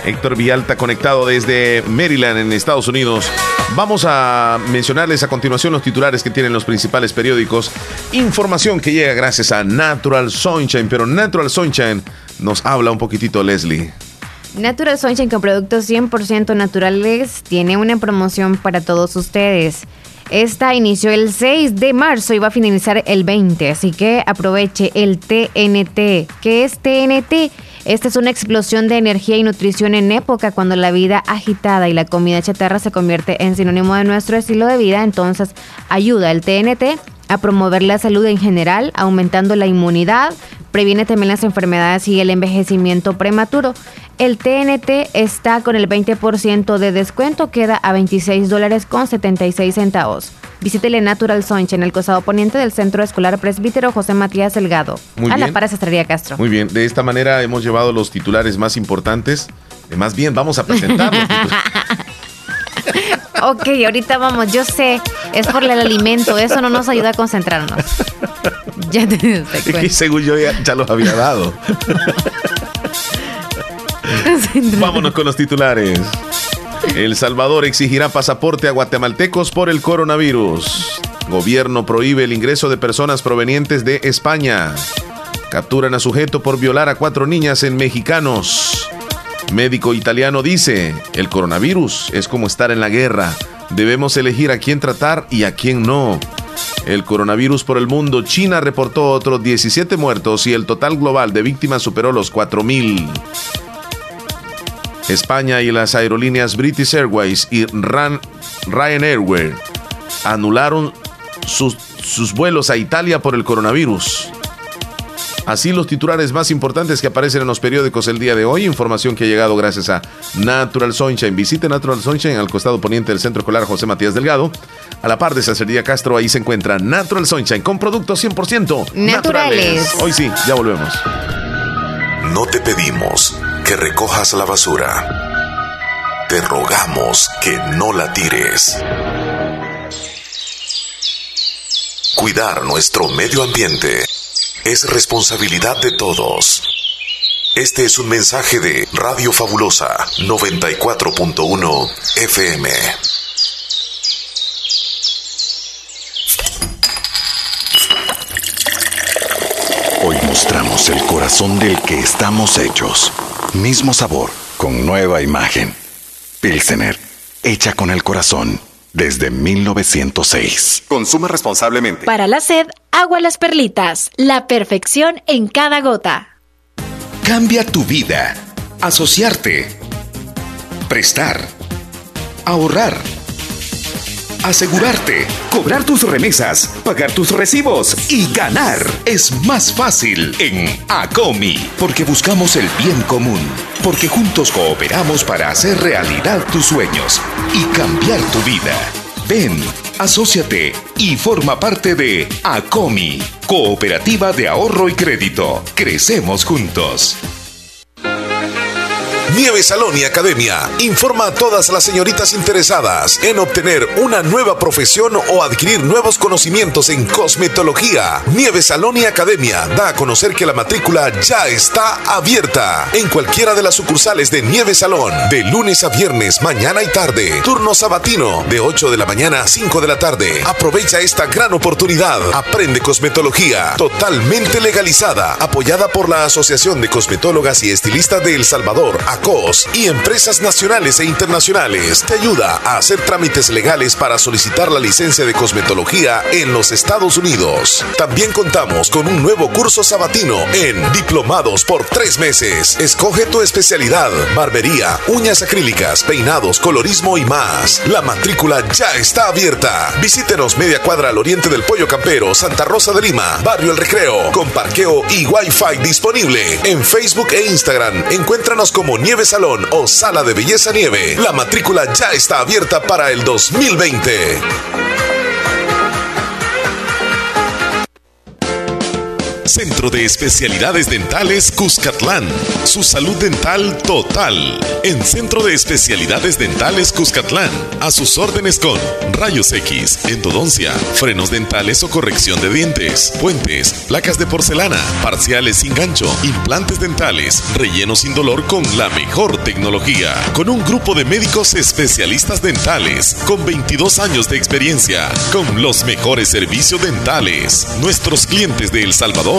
Héctor Villalta conectado desde Maryland en Estados Unidos. Vamos a mencionarles a continuación los titulares que tienen los principales periódicos. Información que llega gracias a Natural Sunshine, pero Natural Sunshine nos habla un poquitito Leslie. Natural Sunshine con productos 100% naturales tiene una promoción para todos ustedes. Esta inició el 6 de marzo y va a finalizar el 20, así que aproveche el TNT. ¿Qué es TNT? Esta es una explosión de energía y nutrición en época cuando la vida agitada y la comida chatarra se convierte en sinónimo de nuestro estilo de vida. Entonces ayuda el TNT a promover la salud en general, aumentando la inmunidad, previene también las enfermedades y el envejecimiento prematuro. El TNT está con el 20% de descuento, queda a 26 dólares con 76 centavos. Visítele Natural Sunshine en el costado poniente del Centro Escolar Presbítero José Matías Delgado. Muy a la bien. par Sastrería Castro. Muy bien, de esta manera hemos llevado los titulares más importantes. Eh, Más bien, vamos a presentarlos. Ok, ahorita vamos, yo sé, es por el alimento, eso no nos ayuda a concentrarnos. Ya te, te Es que cuento. según yo ya, ya los había dado. Vámonos con los titulares. El Salvador exigirá pasaporte a guatemaltecos por el coronavirus. Gobierno prohíbe el ingreso de personas provenientes de España. Capturan a sujeto por violar a cuatro niñas en Mexicanos. Médico italiano dice, el coronavirus es como estar en la guerra. Debemos elegir a quién tratar y a quién no. El coronavirus por el mundo, China reportó otros 17 muertos y el total global de víctimas superó los 4.000. España y las aerolíneas British Airways y Ryanair anularon sus vuelos a Italia por el coronavirus. Así los titulares más importantes que aparecen en los periódicos el día de hoy, información que ha llegado gracias a Natural Sunshine. Visite Natural Sunshine al costado poniente del Centro Escolar José Matías Delgado. A la par de Sacería Castro, ahí se encuentra Natural Sunshine con productos 100% Naturales. Hoy sí, ya volvemos. No te pedimos que recojas la basura. Te rogamos que no la tires. Cuidar nuestro medio ambiente es responsabilidad de todos. Este es un mensaje de Radio Fabulosa 94.1 FM. Hoy mostramos el corazón del que estamos hechos. Mismo sabor, con nueva imagen. Pilsener, hecha con el corazón, desde 1906. Consume responsablemente. Para la sed, agua las perlitas. La perfección en cada gota. Cambia tu vida. Asociarte. Prestar. Ahorrar. Asegurarte, cobrar tus remesas, pagar tus recibos y ganar es más fácil en ACOMI, porque buscamos el bien común, porque juntos cooperamos para hacer realidad tus sueños y cambiar tu vida. Ven, asóciate y forma parte de ACOMI, Cooperativa de Ahorro y Crédito. Crecemos juntos. Nieve Salón y Academia informa a todas las señoritas interesadas en obtener una nueva profesión o adquirir nuevos conocimientos en cosmetología. Nieve Salón y Academia da a conocer que la matrícula ya está abierta en cualquiera de las sucursales de Nieve Salón, de lunes a viernes, mañana y tarde. Turno sabatino, de 8 de la mañana a 5 de la tarde. Aprovecha esta gran oportunidad. Aprende cosmetología totalmente legalizada, apoyada por la Asociación de Cosmetólogas y Estilistas de El Salvador, Y empresas nacionales e internacionales. Te ayuda a hacer trámites legales para solicitar la licencia de cosmetología en los Estados Unidos. También contamos con un nuevo curso sabatino en Diplomados por tres meses. Escoge tu especialidad, barbería, uñas acrílicas, peinados, colorismo y más. La matrícula ya está abierta. Visítenos media cuadra al oriente del Pollo Campero, Santa Rosa de Lima, Barrio El Recreo, con parqueo y Wi-Fi disponible. En Facebook e Instagram, encuéntranos como Nieve Salón o Sala de Belleza Nieve. La matrícula ya está abierta para el 2020. Centro de Especialidades Dentales Cuscatlán. Su salud dental total. En Centro de Especialidades Dentales Cuscatlán. A sus órdenes con rayos X, endodoncia, frenos dentales o corrección de dientes, puentes, placas de porcelana, parciales sin gancho, implantes dentales, relleno sin dolor con la mejor tecnología. Con un grupo de médicos especialistas dentales con 22 años de experiencia. Con los mejores servicios dentales. Nuestros clientes de El Salvador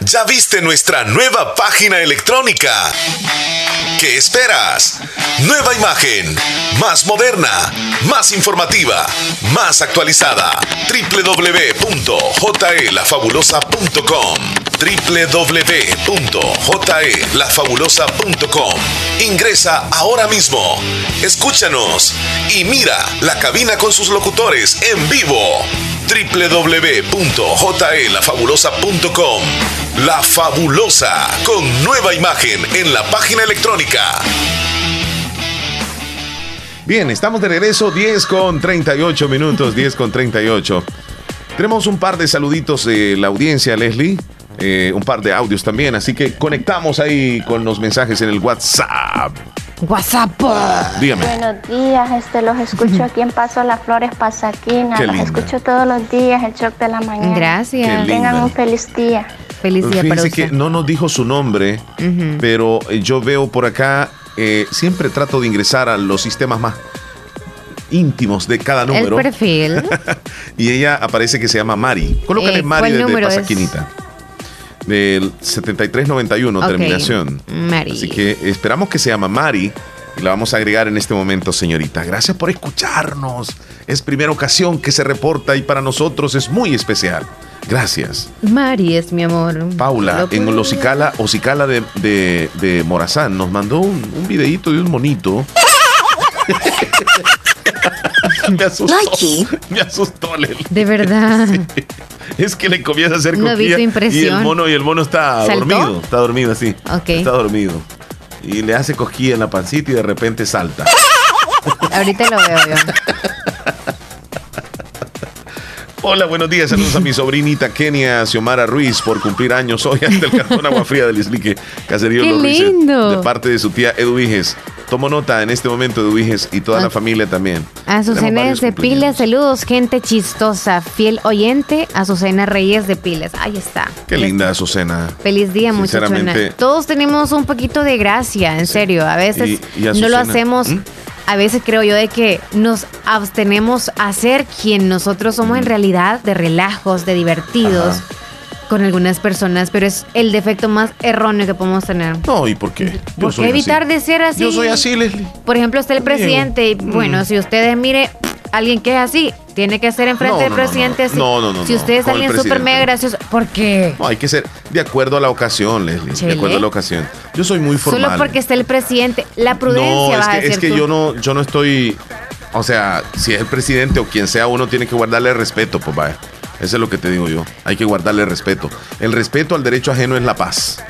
¿Ya viste nuestra nueva página electrónica? ¿Qué esperas? Nueva imagen, más moderna, más informativa, más actualizada. www.jelafabulosa.com www.jelafabulosa.com Ingresa ahora mismo, escúchanos y mira la cabina con sus locutores en vivo www.jlafabulosa.com La Fabulosa, con nueva imagen en la página electrónica. Bien, estamos de regreso, 10 con 38 minutos, 10 con 38. Tenemos un par de saluditos de la audiencia, Leslie. Eh, un par de audios también, así que conectamos ahí con los mensajes en el WhatsApp. WhatsApp. Dígame. Buenos días, este los escucho aquí en Paso Las Flores, Pasaquina. Qué Los linda. escucho todos los días, el shock de la mañana. Gracias. Qué Tengan linda. un feliz día. Feliz día para Fíjese usted. que no nos dijo su nombre, pero eh, yo veo por acá, eh, siempre trato de ingresar a los sistemas más íntimos de cada El número. perfil. y ella aparece que se llama Mari. Colócale Eh, Mari ¿cuál desde es? Del 7391, Ok. terminación. Mari. Así que esperamos que se llama Mari y la vamos a agregar en este momento, señorita. Gracias por escucharnos. Es primera ocasión que se reporta y para nosotros es muy especial. Gracias. Mari es mi amor. Paula, Lo en puedo- Ocicala, Ocicala de, de, de Morazán, nos mandó un, un videíto de un monito. me asustó. Me asustó, Leli. De verdad. Es que le comienza a hacer No vi y el mono y el mono está ¿Saltó? dormido, está dormido así. Ok. Está dormido. Y le hace cosquilla en la pancita y de repente salta. Ahorita lo veo yo. Hola, buenos días. Saludos a mi sobrinita Kenia Xiomara Ruiz por cumplir años hoy ante el cantón Agua Fría del Islique, Caserío ¡Qué Los Ruices, lindo! De parte de su tía Eduviges. Tomo nota en este momento, Eduviges, y toda Ah. la familia también. Azucena de. Pilas, saludos, gente chistosa, fiel oyente, Azucena Reyes de Pilas. Ahí está. Qué linda Azucena. Feliz día, muchachona. Todos tenemos un poquito de gracia, en serio. A veces Y- y no lo hacemos. ¿Mm? A veces creo yo de que nos abstenemos a ser quien nosotros somos en realidad, de relajos, de divertidos Ajá. Con algunas personas, pero es el defecto más erróneo que podemos tener. No, ¿y por qué? Yo ¿Por qué evitar así. de ser así? Yo soy así, Leslie. Por ejemplo, está el presidente. y, Bueno, Mm. si ustedes mire alguien que es así, tiene que ser enfrente No, del no, presidente no. así. No, no, no, Si no. usted es Con el alguien súper mega gracioso, ¿por qué? No, hay que ser de acuerdo a la ocasión, Leslie. Chele. De acuerdo a la ocasión. Yo soy muy formal. Solo porque está el presidente, la prudencia No, es vas a que, decir es que tú. yo no, yo no estoy. O sea, si es el presidente o quien sea, uno tiene que guardarle respeto, pues vaya. Eso es lo que te digo yo. Hay que guardarle respeto. El respeto al derecho ajeno es la paz.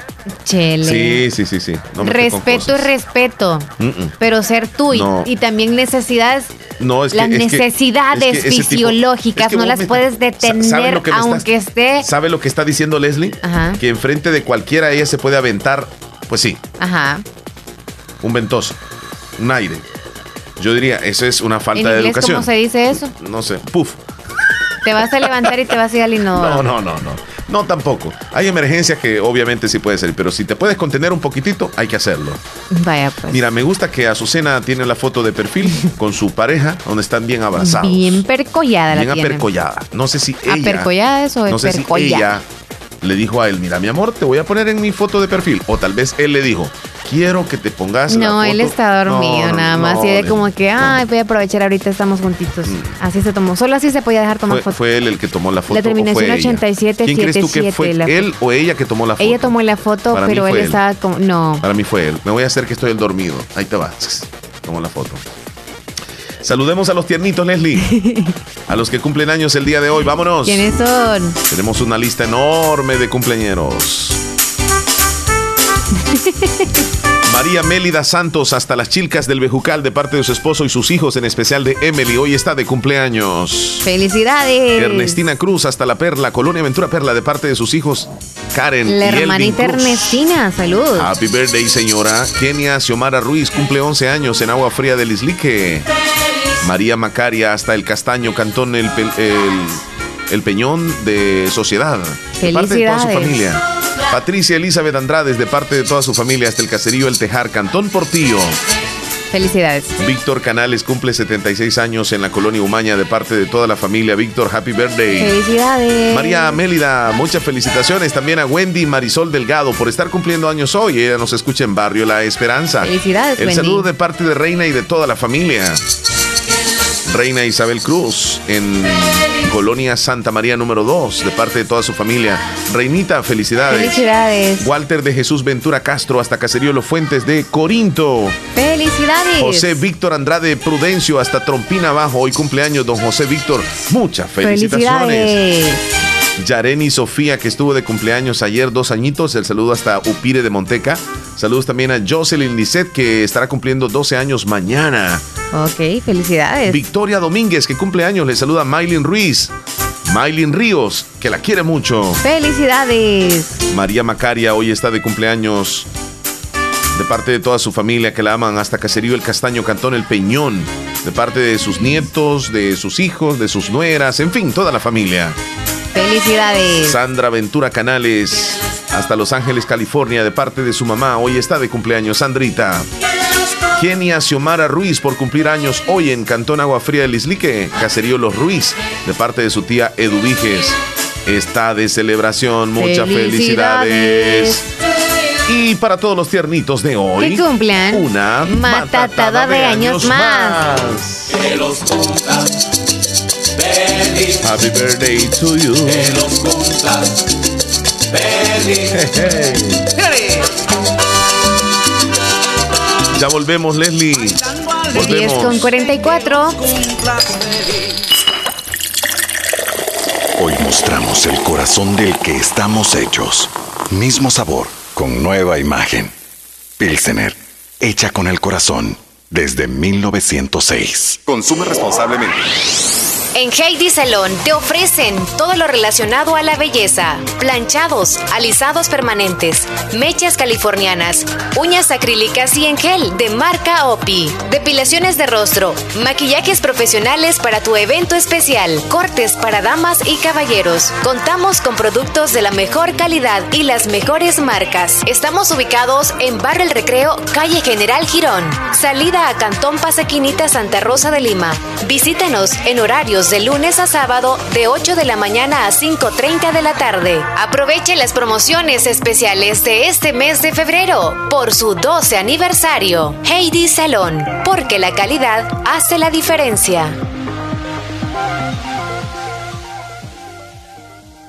Chele. Sí, sí, sí, sí. No respeto es respeto, Mm, mm. pero ser tú y- No. y, también necesidades, No, es que- las es que- necesidades es que ese tipo- fisiológicas no las me- puedes Sa- ¿sabe detener lo que me estás- aunque esté... ¿Sabe lo que está diciendo Leslie? Ajá. Que enfrente de cualquiera ella se puede aventar, pues sí, Ajá. un ventoso, un aire. Yo diría, eso es una falta ¿En de educación. cómo se dice eso? No sé, puf. Te vas a levantar y te vas a ir al inodoro. No, no, no, no. No, tampoco. Hay emergencias que obviamente sí puede ser, pero si te puedes contener un poquitito, hay que hacerlo. Vaya pues. Mira, me gusta que Azucena tiene la foto de perfil con su pareja, donde están bien abrazados. Bien percollada la bien apercollada. No sé si ella. ¿Apercollada eso No sé si ella le dijo a él, mira, mi amor, te voy a poner en mi foto de perfil. O tal vez él le dijo, quiero que te pongas la No, él foto". está dormido No, no, nada más. no, y de le- como que, ay, voy a aprovechar ahorita estamos juntitos. Así se tomó. Solo así se podía dejar tomar fue, foto. fue él el que tomó la foto. La terminación ella? 87, ¿Quién crees tú que 77, fue la él o ella que tomó la foto? Ella tomó la foto, Para pero él él. estaba como. No. Para mí fue él. Me voy a hacer que estoy el dormido. Ahí te va. Tomo la foto. Saludemos a los tiernitos, Leslie. A los que cumplen años el día de hoy. Vámonos. ¿Quiénes son? Tenemos una lista enorme de cumpleañeros. María Mélida Santos, hasta las chilcas del Bejucal, de parte de su esposo y sus hijos, en especial de Emily. Hoy está de cumpleaños. ¡Felicidades! Ernestina Cruz, hasta la Perla, Colonia Ventura Perla, de parte de sus hijos Karen La y hermanita Cruz. Ernestina, salud. Happy birthday, señora. Kenia Xiomara Ruiz cumple 11 años en Agua Fría del Islique. María Macaria hasta el Castaño, Cantón El, Pe- el, el Peñón de Sociedad. De parte de toda su familia. Patricia Elizabeth Andrades, de parte de toda su familia, hasta el caserío El Tejar, Cantón Portillo. Felicidades. Víctor Canales cumple 76 años en la colonia Umaña, de parte de toda la familia. Víctor, happy birthday. Felicidades. María Mélida, muchas felicitaciones también a Wendy Marisol Delgado por estar cumpliendo años hoy. Ella nos escucha en Barrio La Esperanza. Felicidades, El Wendy. saludo de parte de Reina y de toda la familia. Reina Isabel Cruz en Colonia Santa María número 2, de parte de toda su familia. Reinita, felicidades. Felicidades. Walter de Jesús Ventura Castro hasta Caserío Los Fuentes de Corinto. Felicidades. José Víctor Andrade Prudencio hasta Trompina Abajo. Hoy cumpleaños, don José Víctor. Muchas felicitaciones. Felicidades. Yareni Sofía, que estuvo de cumpleaños ayer, dos añitos. El saludo hasta Upire de Monteca. Saludos también a Jocelyn Lisset, que estará cumpliendo 12 años mañana. Ok, felicidades. Victoria Domínguez, que cumple años, le saluda Maylin Ruiz. Maylin Ríos, que la quiere mucho. Felicidades. María Macaria hoy está de cumpleaños. De parte de toda su familia que la aman, hasta Caserío El Castaño, Cantón El Peñón. De parte de sus nietos, de sus hijos, de sus nueras, en fin, toda la familia. Felicidades. Sandra Ventura Canales, hasta Los Ángeles, California, de parte de su mamá. Hoy está de cumpleaños, Sandrita. Kenia Xiomara Ruiz por cumplir años hoy en Cantón Agua Fría del Islique, Caserío Los Ruiz, de parte de su tía Edu Viges. Está de celebración, muchas Felicidades. felicidades. Y para todos los tiernitos de hoy, Que cumplan una matatada de años más. Que los cumplas feliz. Happy birthday to you. Que los cumplas feliz. Ya volvemos, Leslie. 10 Volvemos. con 44. Hoy mostramos el corazón del que estamos hechos. Mismo sabor, con nueva imagen. Pilsener, hecha con el corazón, desde 1906. Consume responsablemente. En Heidi Salón te ofrecen todo lo relacionado a la belleza: planchados, alisados permanentes, mechas californianas, uñas acrílicas y en gel de marca OPI, depilaciones de rostro, maquillajes profesionales para tu evento especial, cortes para damas y caballeros. Contamos con productos de la mejor calidad y las mejores marcas. Estamos ubicados en Barrio El Recreo, calle General Girón, salida a Cantón Pasaquinita Santa Rosa de Lima. Visítanos en horarios de lunes a sábado de 8 de la mañana a 5.30 de la tarde. Aproveche las promociones especiales de este mes de febrero por su 12 aniversario. Heidi Salón, porque la calidad hace la diferencia.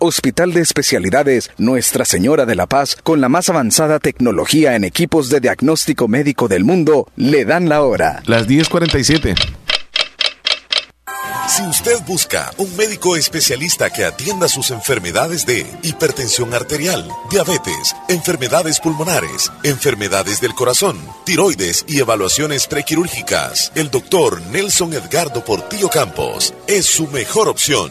Hospital de Especialidades Nuestra Señora de la Paz, con la más avanzada tecnología en equipos de diagnóstico médico del mundo, le dan la hora. Las 10:47. Si usted busca un médico especialista que atienda sus enfermedades de hipertensión arterial, diabetes, enfermedades pulmonares, enfermedades del corazón, tiroides y evaluaciones prequirúrgicas, el doctor Nelson Edgardo Portillo Campos es su mejor opción.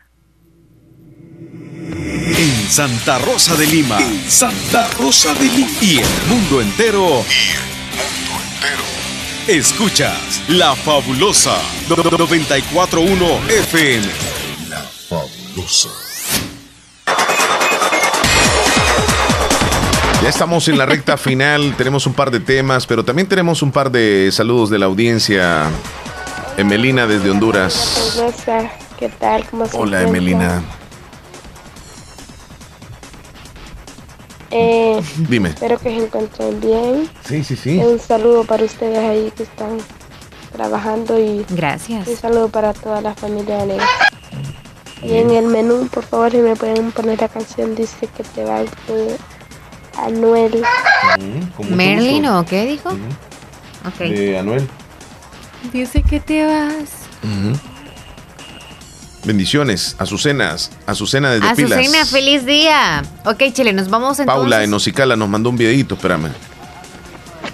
En Santa Rosa de Lima. Santa Rosa de Lima. Y el mundo entero. Escuchas La Fabulosa 941 FM. La Fabulosa. Ya estamos en la recta final, tenemos un par de temas, pero también tenemos un par de saludos de la audiencia. Emelina desde Honduras. ¿qué tal? ¿Cómo se Hola encuentra? Emelina. Eh, Dime. Espero que se encuentren bien. Sí, sí, sí. Un saludo para ustedes ahí que están trabajando y Gracias. un saludo para toda la familia Alegre. Y en el menú, por favor, si me pueden poner la canción, dice que te va de Anuel. ¿Merlin o qué dijo? De Anuel. Dice que te vas. Bendiciones, Azucenas, Azucena desde Pilas. Azucena, feliz día. Ok, Chile, nos vamos entonces. Paula en Ocicala nos mandó un videito, espérame.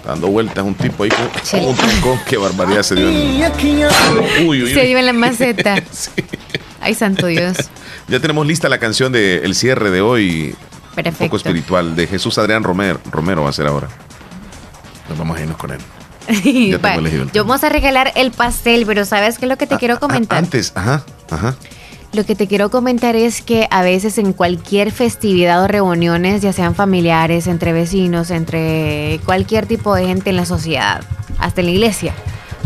Dando vueltas un tipo ahí con, Chile. con un troncón, qué barbaridad se dio. en- Uy, uy, Se uy. dio en la maceta. Ay, santo Dios. Ya tenemos lista la canción de el cierre de hoy. Un Perfecto. poco espiritual, de Jesús Adrián Romero, Romero va a ser ahora. Nos vamos a irnos con él. Tengo el Yo vamos a regalar el pastel, pero ¿sabes qué es lo que te quiero comentar? Antes, ajá, ajá. Lo que te quiero comentar es que a veces en cualquier festividad o reuniones, ya sean familiares, entre vecinos, entre cualquier tipo de gente en la sociedad, hasta en la iglesia,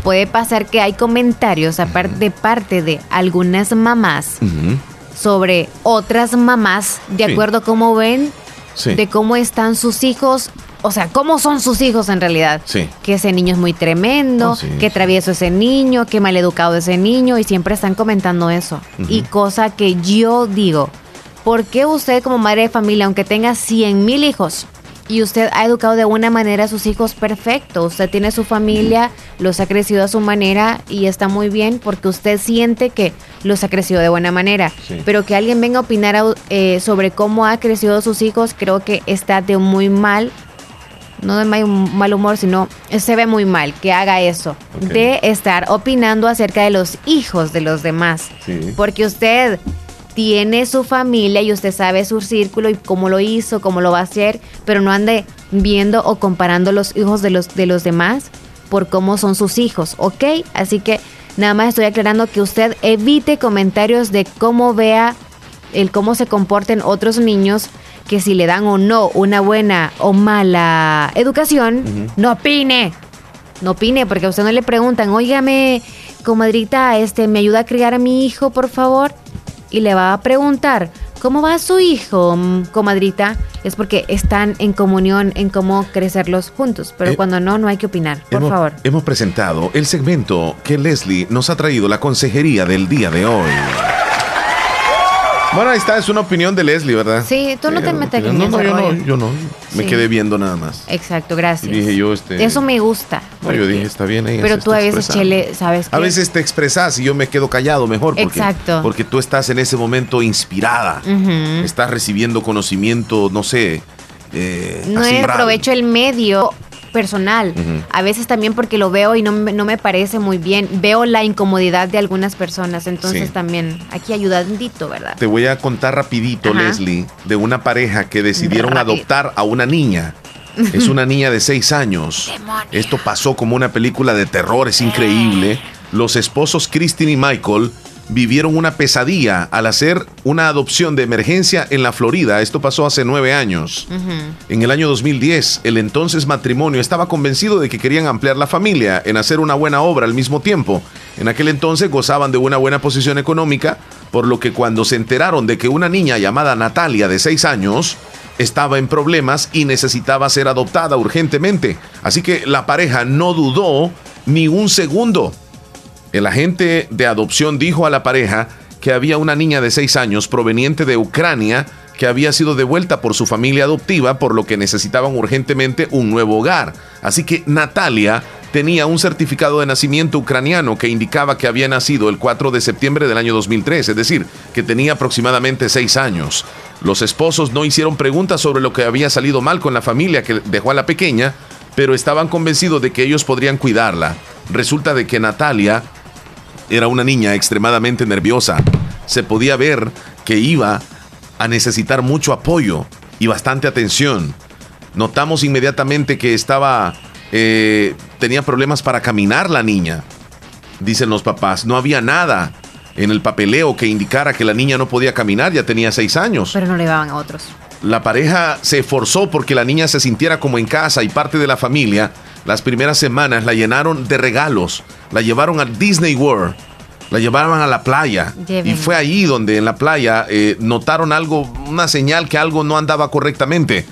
puede pasar que hay comentarios de parte de algunas mamás sobre otras mamás, de Sí. acuerdo a cómo ven, Sí. de cómo están sus hijos, o sea, cómo son sus hijos en realidad. Sí. Que ese niño es muy tremendo, Oh, sí. que travieso ese niño, que maleducado ese niño, y siempre están comentando eso. Y cosa que yo digo, ¿por qué usted como madre de familia, aunque tenga 100 mil hijos, y usted ha educado de una manera a sus hijos perfecto, usted tiene su familia, los ha crecido a su manera y está muy bien porque usted siente que los ha crecido de buena manera. Sí. Pero que alguien venga a opinar a- eh, sobre cómo ha crecido sus hijos, creo que está de muy mal no de mal, mal humor, sino se ve muy mal que haga eso, de estar opinando acerca de los hijos de los demás. Sí. Porque usted tiene su familia y usted sabe su círculo y cómo lo hizo, cómo lo va a hacer, pero no ande viendo o comparando los hijos de los, de los demás por cómo son sus hijos, ¿ok? Así que nada más estoy aclarando que usted evite comentarios de cómo vea el cómo se comporten otros niños, que si le dan o no una buena o mala educación, no opine. No opine, porque a usted no le preguntan, óigame, comadrita, este, ¿me ayuda a criar a mi hijo, por favor? Y le va a preguntar, ¿cómo va su hijo, mm, comadrita? Es porque están en comunión en cómo crecerlos juntos. Pero Eh, cuando no, no hay que opinar, por hemos, favor. hemos presentado el segmento que Leslie nos ha traído la consejería del día de hoy. Bueno, ahí está, es una opinión de Leslie, ¿verdad? Sí, tú no Sí, te metes no, no, yo no, yo no. Me quedé viendo nada más. Exacto, Y gracias. dije yo, este. Eso me gusta. No, yo dije, está bien. ella Pero tú a veces. Chele, ¿sabes qué? A veces te expresas y yo me quedo callado mejor. Porque, Exacto. Porque tú estás en ese momento inspirada. Estás recibiendo conocimiento, no sé. eh, No raro. aprovecho el medio personal. A veces también porque lo veo y no, me- no me parece muy bien. Veo la incomodidad de algunas personas. Entonces Sí. también aquí ayudandito, ¿verdad? Te voy a contar rapidito, Ajá. Leslie, de una pareja que decidieron Rápido. adoptar a una niña. Es una niña de seis años. Esto pasó como una película de terror, es increíble. Los esposos Christine y Michael vivieron una pesadilla al hacer una adopción de emergencia en la Florida. Esto pasó hace nueve años. En el año 2010, el entonces matrimonio estaba convencido de que querían ampliar la familia en hacer una buena obra al mismo tiempo. En aquel entonces gozaban de una buena posición económica, por lo que cuando se enteraron de que una niña llamada Natalia de 6 años estaba en problemas y necesitaba ser adoptada urgentemente. Así que la pareja no dudó ni un segundo. El agente de adopción dijo a la pareja que había una niña de 6 años proveniente de Ucrania que había sido devuelta por su familia adoptiva, por lo que necesitaban urgentemente un nuevo hogar. Así que Natalia tenía un certificado de nacimiento ucraniano que indicaba que había nacido el 4 de septiembre del año 2003, es decir, que tenía aproximadamente 6 años. Los esposos no hicieron preguntas sobre lo que había salido mal con la familia que dejó a la pequeña, pero estaban convencidos de que ellos podrían cuidarla. Resulta de que Natalia era una niña extremadamente nerviosa. Se podía ver que iba a necesitar mucho apoyo y bastante atención. Notamos inmediatamente que estaba, eh, tenía problemas para caminar la niña. Dicen los papás, no había nada en el papeleo que indicara que la niña no podía caminar, ya tenía seis años. Pero no le daban a otros. La pareja se esforzó porque la niña se sintiera como en casa y parte de la familia. Las primeras semanas la llenaron de regalos, la llevaron a Disney World, la llevaron a la playa. Lleven. Y fue ahí donde en la playa eh, notaron algo, una señal que algo no andaba correctamente.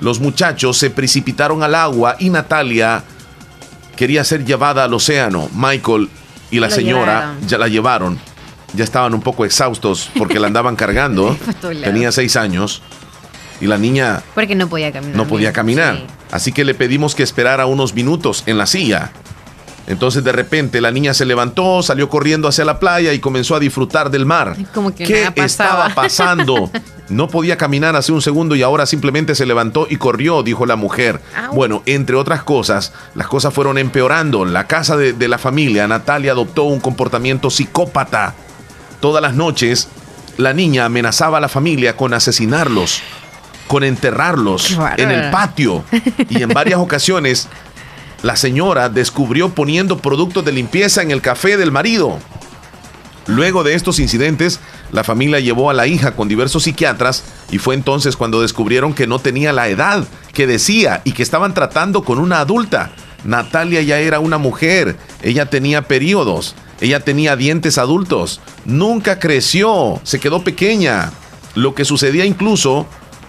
Los muchachos se precipitaron al agua y Natalia quería ser llevada al océano. Michael y la Lo señora llevaron. ya la llevaron. Ya estaban un poco exhaustos porque la andaban cargando. Tenía seis años. Y la niña Porque no podía caminar. no podía caminar. Sí. Así que le pedimos que esperara unos minutos en la silla. Entonces de repente la niña se levantó, salió corriendo hacia la playa y comenzó a disfrutar del mar. Como que ¿Qué estaba pasando? No podía caminar hace un segundo y ahora simplemente se levantó y corrió, dijo la mujer. Au. Bueno, entre otras cosas, las cosas fueron empeorando. La casa de, de la familia, Natalia adoptó un comportamiento psicópata. Todas las noches, la niña amenazaba a la familia con asesinarlos, con enterrarlos en el patio. Y en varias ocasiones, la señora descubrió poniendo productos de limpieza en el café del marido. Luego de estos incidentes, la familia llevó a la hija con diversos psiquiatras y fue entonces cuando descubrieron que no tenía la edad que decía y que estaban tratando con una adulta. Natalia ya era una mujer, ella tenía periodos, ella tenía dientes adultos, nunca creció, se quedó pequeña. Lo que sucedía incluso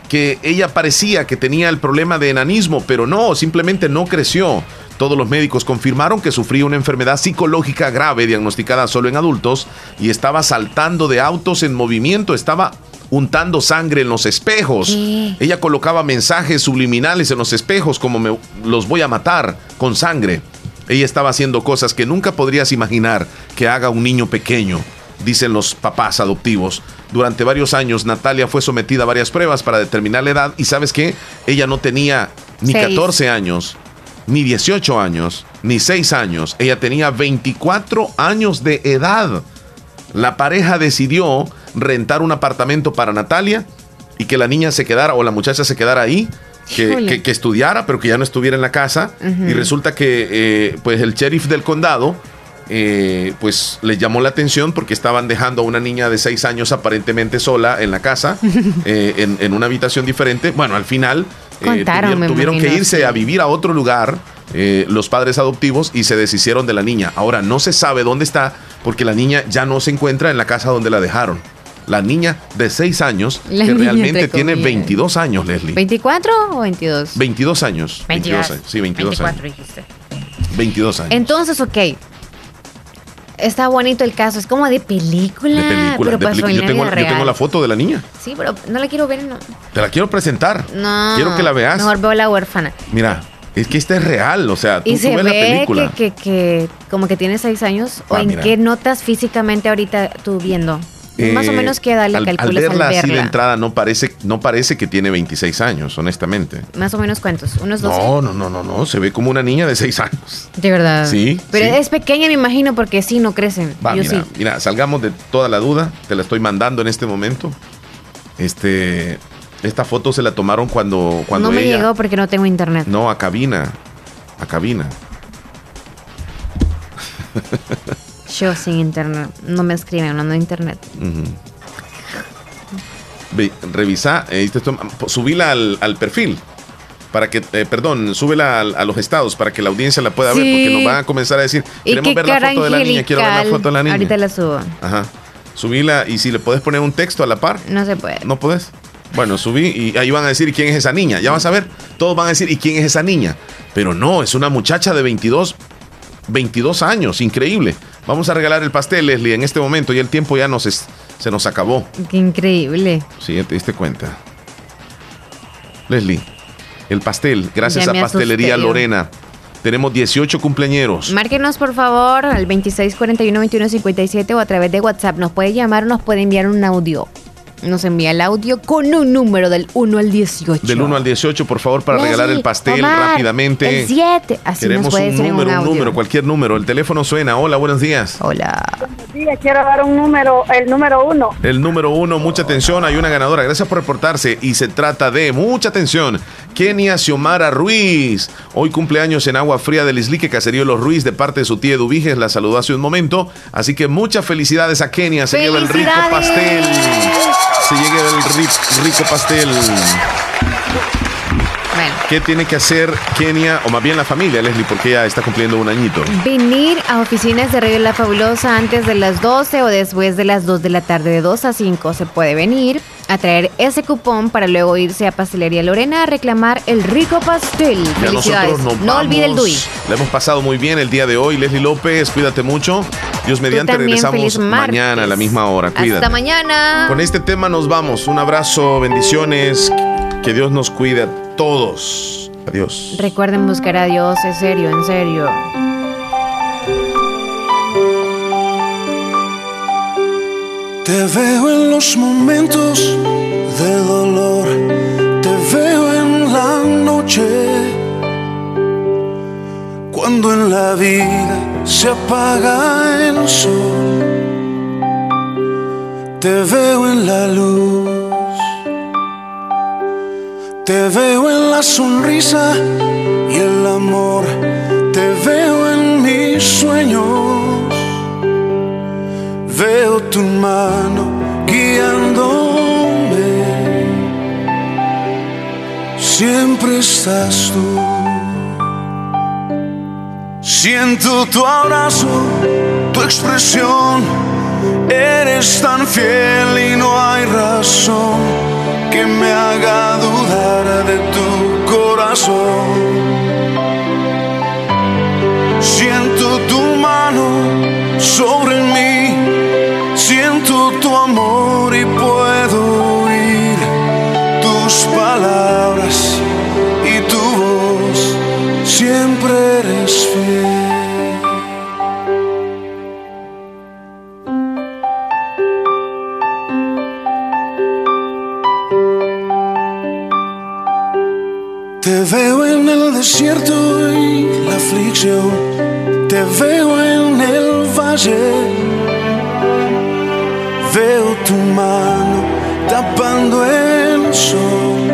que ella parecía que tenía el problema de enanismo, pero no, simplemente no creció. Todos los médicos confirmaron que sufría una enfermedad psicológica grave diagnosticada solo en adultos y estaba saltando de autos en movimiento, estaba untando sangre en los espejos. ¿Qué? Ella colocaba mensajes subliminales en los espejos como me los voy a matar con sangre. Ella estaba haciendo cosas que nunca podrías imaginar que haga un niño pequeño, dicen los papás adoptivos. Durante varios años Natalia fue sometida a varias pruebas para determinar la edad y sabes qué? Ella no tenía ni Seis. 14 años, ni 18 años, ni 6 años. Ella tenía 24 años de edad. La pareja decidió rentar un apartamento para Natalia y que la niña se quedara o la muchacha se quedara ahí, que, que- que estudiara, pero que ya no estuviera en la casa. Y resulta que eh, pues el sheriff del condado eh, pues les llamó la atención porque estaban dejando a una niña de seis años aparentemente sola en la casa, eh, en, en una habitación diferente. Bueno, al final eh, Contaron, tuvieron, que irse sí. a vivir a otro lugar eh, los padres adoptivos y se deshicieron de la niña. Ahora no se sabe dónde está porque la niña ya no se encuentra en la casa donde la dejaron. La niña de 6 años, La que realmente tiene comillas. 22 años, Leslie. ¿24 o 22? 22 años. 22 22. años. Sí, 22 24 años. dijiste. 22 años. Entonces, ok. Está bonito el caso, es como de película. de película. pero de pasó película. en Yo, la tengo, yo tengo la foto de la niña. Sí, pero no la quiero ver, no. Te la quiero presentar. No. Quiero que la veas. Mejor veo la huérfana. Mira, es que esta es real. O sea, tú, Y tú se ves la ve película. que, que, que como que tiene seis años. ¿O Ah, en mira. qué notas físicamente ahorita tú viendo? Más o Eh, menos qué edad le al, al calculas al verla así de verla. entrada no parece, no parece que tiene 26 años, honestamente. Más o menos cuántos, unos 12. No, no, no, no, no. Se ve como una niña de 6 años. De verdad. Sí, Pero sí. es pequeña, me imagino, porque sí, no crecen. Va, Yo mira, sí. mira, salgamos de toda la duda. Te la estoy mandando en este momento. Este, esta foto se la tomaron cuando, cuando no me ella. llegó porque no tengo internet. No, a cabina. A cabina. Yo sin internet. No me escriben, no, no internet. Ve, revisa, eh, subila al, al perfil. Para que, eh, perdón, súbela al- a, los estados para que la audiencia la pueda ver, porque nos van a comenzar a decir, queremos ver la foto de la niña, quiero ver la foto de la niña. Ahorita la subo. Ajá. Subila y si le puedes poner un texto a la par, No se puede. ¿no puedes? Bueno, subí y ahí van a decir quién es esa niña. Ya vas a ver, todos van a decir, ¿y quién es esa niña? Pero no, es una muchacha de 22, 22 años, increíble. Vamos a regalar el pastel, Leslie, en este momento y el tiempo ya nos es- se nos acabó. Qué increíble. Sí, te diste cuenta. Leslie, el pastel, gracias Ya a Pastelería asusté. Lorena. Tenemos 18 cumpleañeros. Márquenos por favor al 2641-2157 o a través de WhatsApp. Nos puede llamar o nos puede enviar un audio. Nos envía el audio con un número del 1 al 18. Del 1 al 18, por favor, para Leslie, regalar el pastel Omar, rápidamente. El 7. Así Queremos nos puede un número, un número, cualquier número. El teléfono suena. Hola, buenos días. Hola. Buenos quiero dar un número, el número uno. El número uno, mucha atención, hay una ganadora. Gracias por reportarse. Y se trata de, mucha atención, Kenia Xiomara Ruiz. Hoy cumpleaños en Agua Fría del Islique, Caserío Los Ruiz, de parte de su tía Eduviges. La saludó hace un momento. Así que muchas felicidades a Kenia. Se lleva el rico pastel. Se lleva el ri- rico pastel. ¿Qué tiene que hacer Kenia, o más bien la familia, Leslie, porque ella está cumpliendo un añito? Venir a oficinas de Radio La Fabulosa antes de las 12 o después de las 2 de la tarde, de 2 a 5 se puede venir a traer ese cupón para luego irse a Pastelería Lorena a reclamar el rico pastel. Ya Felicidades. No olvide el vamos. DUI. Le hemos pasado muy bien el día de hoy. Leslie López, cuídate mucho. Dios mediante, también, regresamos mañana a la misma hora. Cuídate. Hasta mañana. Con este tema nos vamos. Un abrazo, bendiciones. Que Dios nos cuide a todos. Adiós. Recuerden buscar a Dios, en serio, en serio. Te veo en los momentos de dolor, te veo en la noche, cuando en la vida se apaga el sol. Te veo en la luz, te veo en la sonrisa y el amor, te veo en mis sueños. Veo tu mano guiándome. Siempre estás tú. Siento tu abrazo, tu expresión. Eres tan fiel y no hay razón que me haga dudar de tu corazón. Siento tu mano sobre mí, siento tu amor y Te veo en el desierto y la aflicción, te veo en el valle, veo tu mano tapando el sol,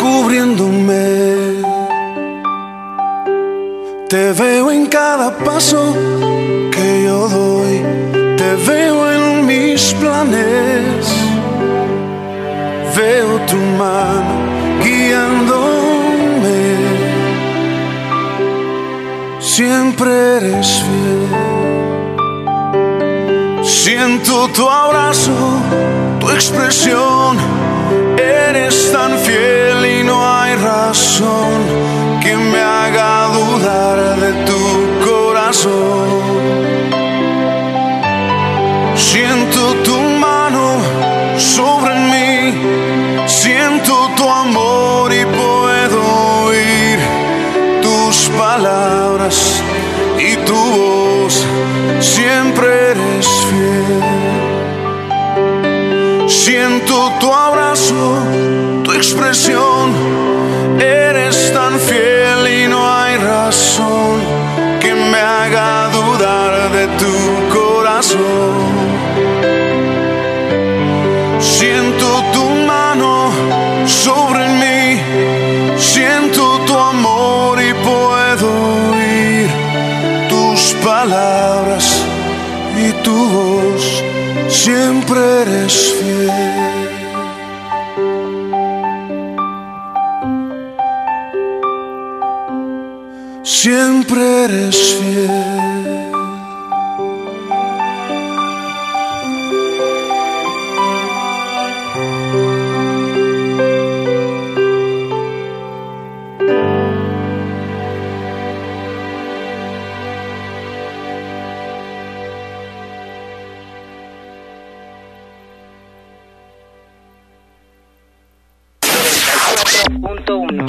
cubriéndome. Te veo en cada paso que yo doy, te veo en mis planes, veo tu mano siempre eres fiel. Siento tu abrazo, tu expresión, eres tan fiel y no hay razón que me haga dudar de tu corazón. Siento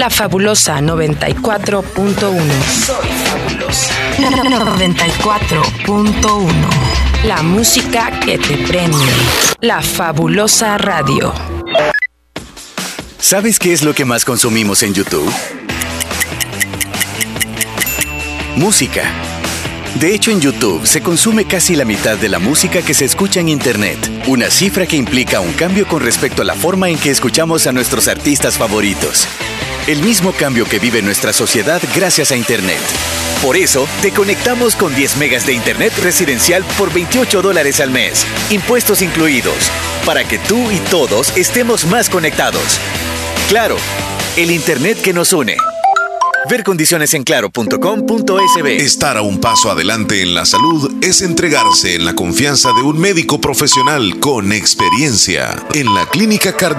La fabulosa 94.1. Soy fabulosa. 94.1. La música que te prende. La fabulosa radio. ¿Sabes qué es lo que más consumimos en YouTube? Música. De hecho, en YouTube se consume casi la mitad de la música que se escucha en Internet, una cifra que implica un cambio con respecto a la forma en que escuchamos a nuestros artistas favoritos. El mismo cambio que vive nuestra sociedad gracias a Internet. Por eso, te conectamos con 10 megas de Internet residencial por 28 dólares al mes, impuestos incluidos, para que tú y todos estemos más conectados. Claro, el Internet que nos une. Ver condiciones en claro.com.sb. Estar a un paso adelante en la salud es entregarse en la confianza de un médico profesional con experiencia en la clínica cardio